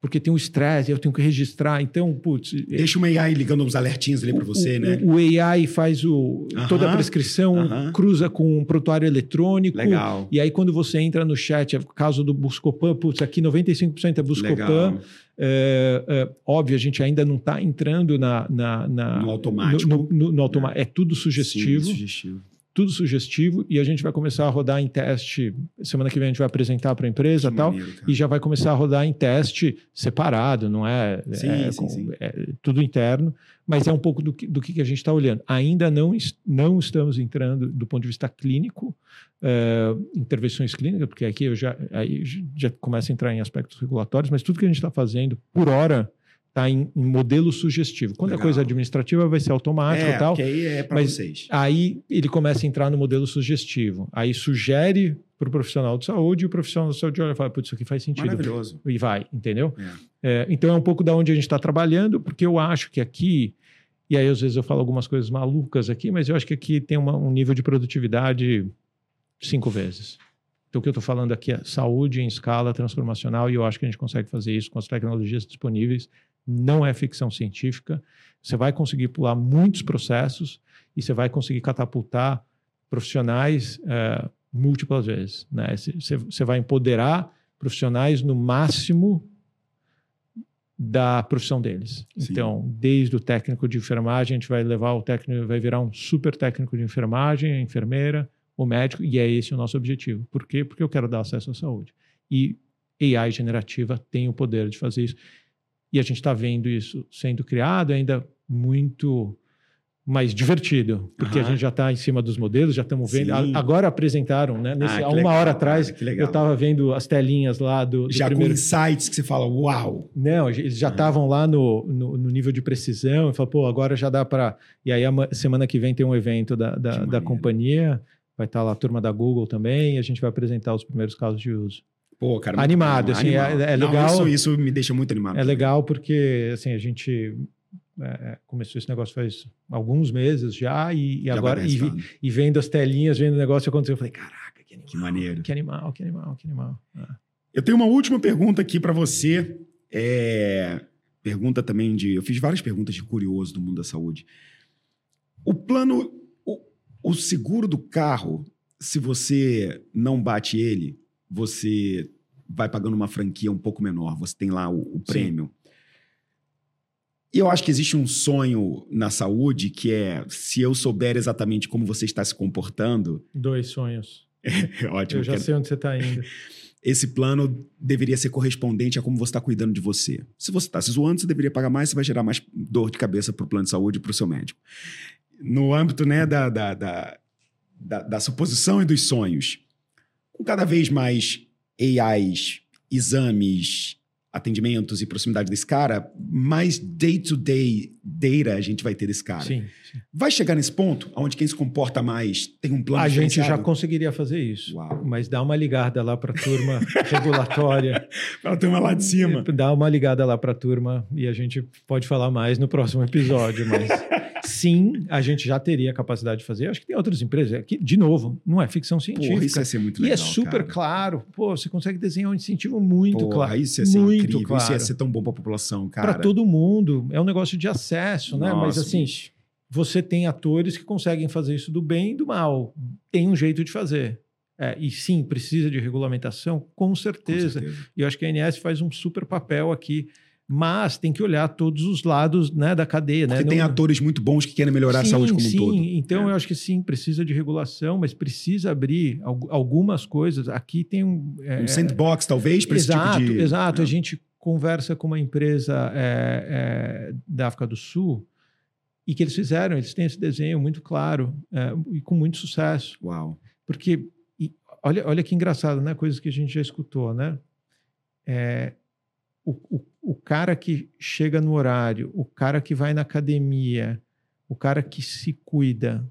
Porque tem o estresse, eu tenho que registrar. Então, putz, Deixa uma AI ligando uns alertinhos ali para você, o, né? O, o AI faz o, toda a prescrição, aham. cruza com um prontuário eletrônico. Legal. E aí, quando você entra no chat, é o caso do Buscopan, putz, aqui 95% é Buscopan. É, é, óbvio, a gente ainda não está entrando na, na, na- No automático. no- no- no automa- É tudo sugestivo, Sim, sugestivo. Tudo sugestivo, e a gente vai começar a rodar em teste. Semana que vem a gente vai apresentar para a empresa Que e tal. maneiro. E já vai começar a rodar em teste separado, não é? Sim, é, sim, sim. é tudo interno, mas é um pouco do que, do que a gente está olhando. Ainda não, não estamos entrando do ponto de vista clínico, é, intervenções clínicas, porque aqui eu já, aí já começa a entrar em aspectos regulatórios, mas tudo que a gente está fazendo, por hora, está em, em modelo sugestivo. Quando Legal. a coisa administrativa vai ser automática é, e tal, aí é para mas- vocês. Aí ele começa a entrar no modelo sugestivo. Aí sugere para o profissional de saúde e o profissional de saúde olha e fala: Putz, isso aqui faz sentido. Maravilhoso. E vai, entendeu? É. É, então é um pouco da onde a gente está trabalhando, porque eu acho que aqui, e aí às vezes eu falo algumas coisas malucas aqui, mas eu acho que aqui tem uma- um nível de produtividade cinco vezes. Então o que eu estou falando aqui é saúde em escala transformacional e eu acho que a gente consegue fazer isso com as tecnologias disponíveis. Não é ficção científica. Você vai conseguir pular muitos processos e você vai conseguir catapultar profissionais é, múltiplas vezes. Né? Você- Você vai empoderar profissionais no máximo da profissão deles. Sim. Então, desde o técnico de enfermagem, a gente vai levar o técnico, vai virar um super técnico de enfermagem, a enfermeira, o médico, e é esse o nosso objetivo. Por quê? Porque eu quero dar acesso à saúde. E AI generativa tem o poder de fazer isso. E a gente está vendo isso sendo criado ainda muito mais divertido, porque Aham. a gente já está em cima dos modelos, já estamos vendo. A- Agora apresentaram, né? Nesse, Ah, há uma legal, hora atrás, legal. eu estava vendo as telinhas lá do, do Já primeiro. com insights que você fala, uau! Não, eles já Ah. estavam lá no, no, no nível de precisão. E falou, pô, agora já dá para. E aí, a ma- semana que vem tem um evento da, da, da companhia. Vai estar lá a turma da Google também. E a gente vai apresentar os primeiros casos de uso. Pô, cara. Animado, assim, animal. é- é Não, legal. isso, isso me deixa muito animado. É legal porque, assim, a gente é, começou esse negócio faz alguns meses já. E, e Já agora, e, resultado. e vendo as telinhas, vendo o negócio acontecer, eu falei, caraca, que animal. Que maneiro. Que animal, que animal, que animal. É. Eu tenho uma última pergunta aqui para você. É, Pergunta também de. Eu fiz várias perguntas de curioso do mundo da saúde. O plano. O, o seguro do carro, se você não bate ele, você vai pagando uma franquia um pouco menor. Você tem lá o, o prêmio. E eu acho que existe um sonho na saúde que é: se eu souber exatamente como você está se comportando, Dois sonhos. <laughs> é ótimo. eu já sei onde você está indo. <laughs> esse plano deveria ser correspondente a como você está cuidando de você. Se você está se zoando, você deveria pagar mais, você vai gerar mais dor de cabeça para o plano de saúde e para o seu médico. No âmbito né, da, da, da, da, da suposição e dos sonhos, com cada vez mais AIs, exames, atendimentos e proximidade desse cara, mais day-to-day data a gente vai ter desse cara. Sim, sim. Vai chegar nesse ponto onde quem se comporta mais tem um plano A gente já conseguiria fazer isso. Uau. Mas dá uma ligada lá para a turma <laughs> regulatória. Para turma lá de cima. Dá uma ligada lá para a turma e a gente pode falar mais no próximo episódio. Mas <laughs> sim, a gente já teria a capacidade de fazer. Acho que tem outras empresas. Aqui, de novo, não é ficção científica. Porra, isso ia ser muito e legal. é super cara. claro. Pô, você consegue desenhar um incentivo muito Porra, claro. Isso ia ser muito incrível. claro. Isso ia ser tão bom para a população, cara. Para todo mundo. É um negócio de acesso, né? Mas Nossa, assim, bicho. você tem atores que conseguem fazer isso do bem e do mal. Tem um jeito de fazer. É, e sim, precisa de regulamentação, com Com certeza. certeza. E eu acho que a ANS faz um super papel aqui Mas tem que olhar todos os lados né, da cadeia. Porque né? tem Não- atores muito bons que querem melhorar sim, a saúde como sim. um todo. Então É. eu acho que sim, precisa de regulação, mas precisa abrir al- algumas coisas. Aqui tem um. é, Um sandbox, talvez, para esse exato, tipo de. exato. É. A gente conversa com uma empresa é, é, da África do Sul e que eles fizeram, eles têm esse desenho muito claro é, e com muito sucesso. Uau. Porque, e olha, olha que engraçado, né? Coisas que a gente já escutou, né? É, o, o, o cara que chega no horário, o cara que vai na academia, o cara que se cuida,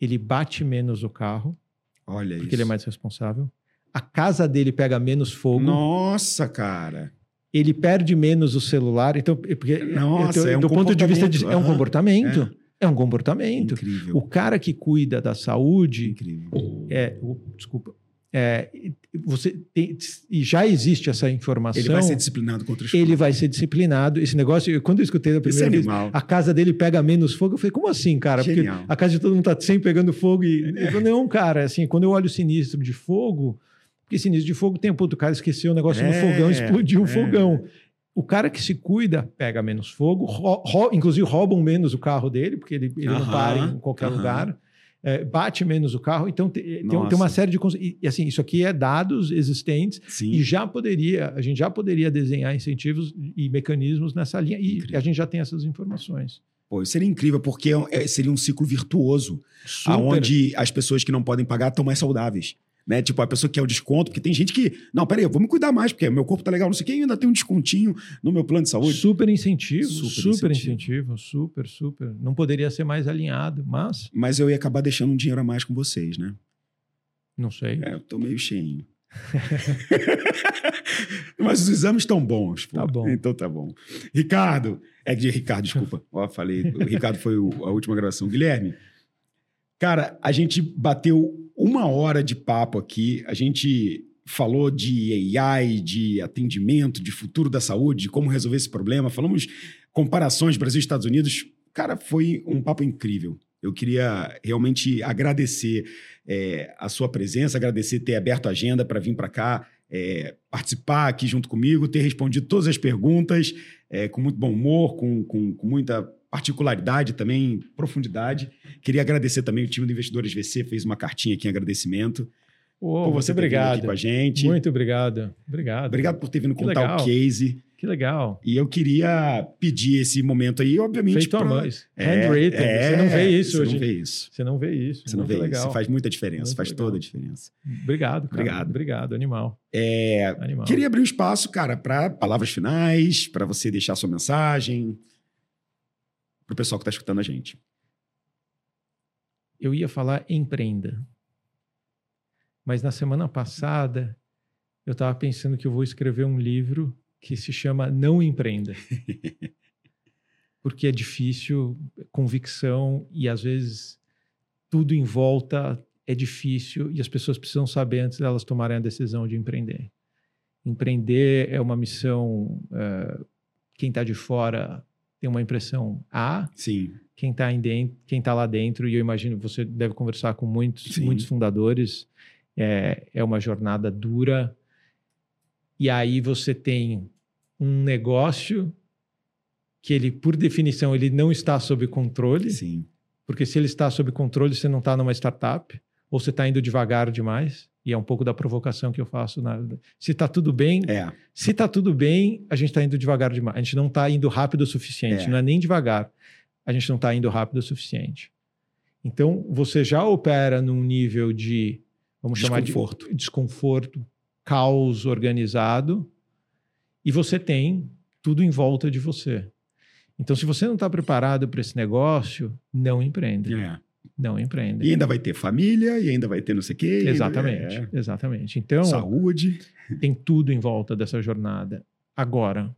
ele bate menos o carro, Olha porque isso. ele é mais responsável. A casa dele pega menos fogo, Nossa, cara. ele perde menos o celular. Então, é porque Nossa, é um do ponto de vista de, é um comportamento, é, um comportamento. Incrível. O cara que cuida da saúde, Incrível. é, desculpa, é, você tem, e já existe essa informação. Ele vai ser disciplinado contra os ele vai ser disciplinado. Esse negócio, eu- quando eu escutei da Esse primeira vez, animal. a casa dele pega menos fogo, eu falei, como assim, cara? Genial. Porque a casa de todo mundo tá sempre pegando fogo e eu falei, não, cara, assim, quando eu olho o sinistro de fogo, porque sinistro de fogo tem, pô, o cara esqueceu o negócio no É, fogão, explodiu o é. fogão. O cara que se cuida pega menos fogo, inclusive roubam menos o carro dele, porque ele, ele não Aham, para em qualquer aham. lugar. É, bate menos o carro, então te- tem, uma série de. E, e, assim, isso aqui é dados existentes Sim. e já poderia, a gente já poderia desenhar incentivos e mecanismos nessa linha, e Incrível. a gente já tem essas informações. Pô, isso seria incrível, porque é- seria um ciclo virtuoso, Super. aonde as pessoas que não podem pagar estão mais saudáveis. Né? Tipo, a pessoa que quer o desconto, porque tem gente que, não, peraí, eu vou me cuidar mais, porque meu corpo tá legal, não sei o que, ainda tem um descontinho no meu plano de saúde. Super incentivo, Super super, incentivo. incentivo. super, super. Não poderia ser mais alinhado, mas Mas eu ia acabar deixando um dinheiro a mais com vocês, né? não sei. É, eu tô meio cheinho. <laughs> Mas os exames estão bons. Pô. Tá bom. Então tá bom. Ricardo, é de Ricardo, desculpa. <laughs> Ó, falei, o Ricardo foi o- a última gravação. Guilherme, cara, a gente bateu uma hora de papo aqui. A gente falou de AI, de atendimento, de futuro da saúde, de como resolver esse problema. Falamos comparações Brasil e Estados Unidos. Cara, foi um papo incrível. Eu queria realmente agradecer é, a sua presença, agradecer ter aberto a agenda para vir para cá, é, participar aqui junto comigo, ter respondido todas as perguntas é, com muito bom humor, com, com, com muita particularidade também, profundidade. Queria agradecer também o time do Investidores VC, fez uma cartinha aqui em agradecimento Ô, por muito você ter vindo aqui obrigado. com a gente. Muito obrigado. Obrigado. Obrigado por ter vindo Que contar legal. o case. Que legal. E eu queria pedir esse momento aí, obviamente. Feito a pra- mão. É, Handwritten. é, você não vê isso você hoje. não vê isso. Você não vê isso. Você não vê legal. Isso faz muita diferença, Muito faz legal. toda a diferença. Obrigado, cara. Obrigado. Obrigado, animal. É, Animal. Queria abrir um espaço, cara, para palavras finais, para você deixar sua mensagem, para o pessoal que está escutando a gente. Eu ia falar empreenda. Mas na semana passada, eu estava pensando que eu vou escrever um livro que se chama Não Empreenda. <laughs> Porque é difícil, convicção e às vezes tudo em volta é difícil e as pessoas precisam saber antes delas tomarem a decisão de empreender. Empreender é uma missão. eh, quem está de fora tem uma impressão A, Sim, quem está dentro, quem tá lá dentro, e eu imagino que você deve conversar com muitos, Sim. muitos fundadores, é, é uma jornada dura. E aí você tem um negócio que ele, por definição, ele não está sob controle, sim. porque se ele está sob controle, você não está numa startup, ou você está indo devagar demais, e é um pouco da provocação que eu faço. Na, se está tudo bem, É, se está tudo bem, a gente está indo devagar demais. A gente não está indo rápido o suficiente. É. Não é nem devagar. A gente não está indo rápido o suficiente. Então, você já opera num nível de, vamos chamar Desconforto. de desconforto, caos organizado, e você tem tudo em volta de você. Então, se você não está preparado para esse negócio, não empreenda. é. Não empreenda. E ainda vai ter família, e ainda vai ter não sei o quê. Exatamente, é. exatamente. Então, Saúde. tem tudo em volta dessa jornada. Agora,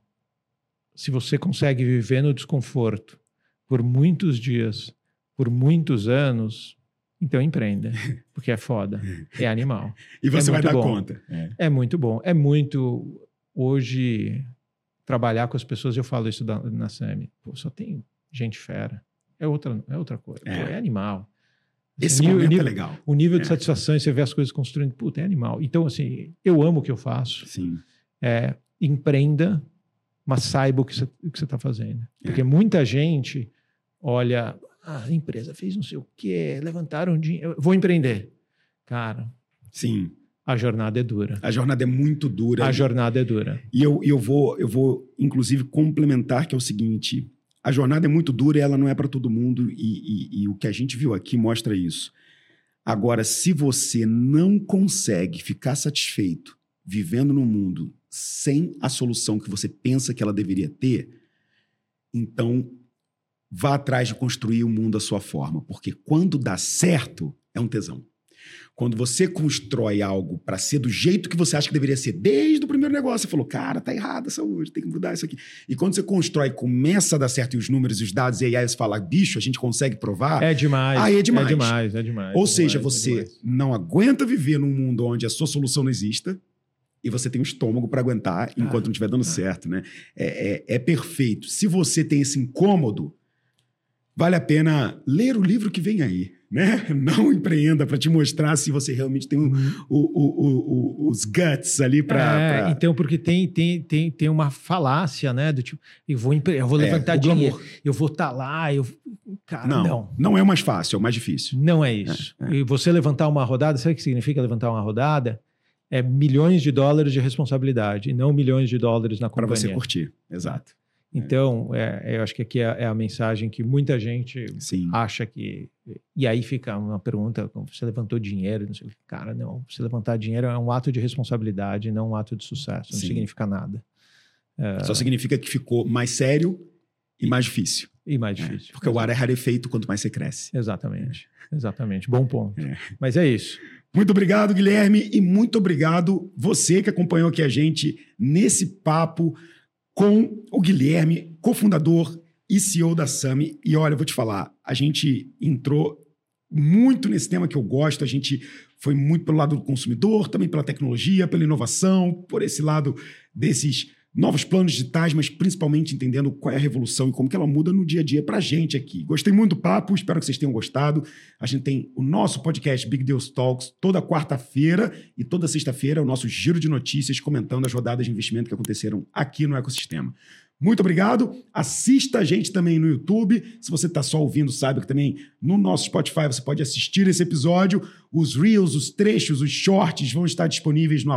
se você consegue viver no desconforto por muitos dias, por muitos anos, então empreenda, <laughs> porque é foda, é animal. E você vai muito dar bom. conta. É. É muito bom, é muito hoje trabalhar com as pessoas, eu falo isso da- na SAMI, só tem gente fera. É outra, é outra coisa, É. Pô, é animal. Esse o momento nível- é legal. O nível de É. satisfação e você vê as coisas construindo, puta, é animal. Então, assim, eu amo o que eu faço Sim. é, empreenda mas saiba o que você está fazendo. Porque muita gente olha, ah, a empresa fez não sei o quê, levantaram dinheiro, vou empreender. Cara, Sim, a jornada é dura. a jornada é muito dura. A jornada é dura. E eu, eu, vou, eu vou, inclusive, complementar que é o seguinte: a jornada é muito dura e ela não é para todo mundo, e, e- e o que a gente viu aqui mostra isso. Agora, se você não consegue ficar satisfeito vivendo no mundo sem a solução que você pensa que ela deveria ter, então vá atrás de construir o mundo à sua forma, porque quando dá certo, é um tesão. Quando você constrói algo para ser do jeito que você acha que deveria ser, desde o primeiro negócio, você falou, cara, tá errado essa hoje, tem que mudar isso aqui. E quando você constrói, começa a dar certo e os números e os dados e aí você fala, bicho, a gente consegue provar. É demais. Aí é demais. É demais, é demais. Ou é seja, demais, é você demais. não aguenta viver num mundo onde a sua solução não exista e você tem um estômago para aguentar enquanto não estiver dando certo, né? É, é- é perfeito. Se você tem esse incômodo, vale a pena ler o livro que vem aí, né? <laughs> Não empreenda para te mostrar se você realmente tem o- o- o- o- o- os guts ali É, para. Então, porque tem, tem, tem, tem uma falácia, né? Do tipo, eu vou, empre- eu vou levantar É, dinheiro, glamour. eu vou estar lá, eu. Cara, Não, não. não, é o mais fácil, é o mais difícil. Não é isso. E você levantar uma rodada, sabe o que significa levantar uma rodada? É milhões de dólares de responsabilidade, e não milhões de dólares na Para companhia. você curtir. Exato. Então, é, eu acho que aqui é, é a mensagem que muita gente Sim. acha que. E aí fica uma pergunta: você levantou dinheiro? Não sei. Cara, não. Você levantar dinheiro é um ato de responsabilidade, não um ato de sucesso. Não Sim. significa nada. É. Só significa que ficou mais sério e mais difícil. E mais É, difícil. porque o ar é rarefeito quanto mais você cresce. Exatamente. Exatamente. Bom ponto. É. Mas é isso. Muito obrigado, Guilherme, e muito obrigado você que acompanhou aqui a gente nesse papo com o Guilherme, cofundador e CEO da Sami. E olha, eu vou te falar, a gente entrou muito nesse tema que eu gosto, a gente foi muito pelo lado do consumidor, também pela tecnologia, pela inovação, por esse lado desses novos planos digitais, mas principalmente entendendo qual é a revolução e como que ela muda no dia a dia para a gente aqui. Gostei muito do papo, espero que vocês tenham gostado. A gente tem o nosso podcast Big Deals Talks toda quarta-feira e toda sexta-feira o nosso giro de notícias comentando as rodadas de investimento que aconteceram aqui no ecossistema. Muito obrigado. Assista a gente também no YouTube. Se você está só ouvindo, saiba que também no nosso Spotify você pode assistir esse episódio. Os Reels, os trechos, os shorts vão estar disponíveis no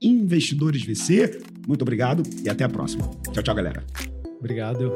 investidoresvc. Muito obrigado e até a próxima. Tchau, tchau, galera. Obrigado.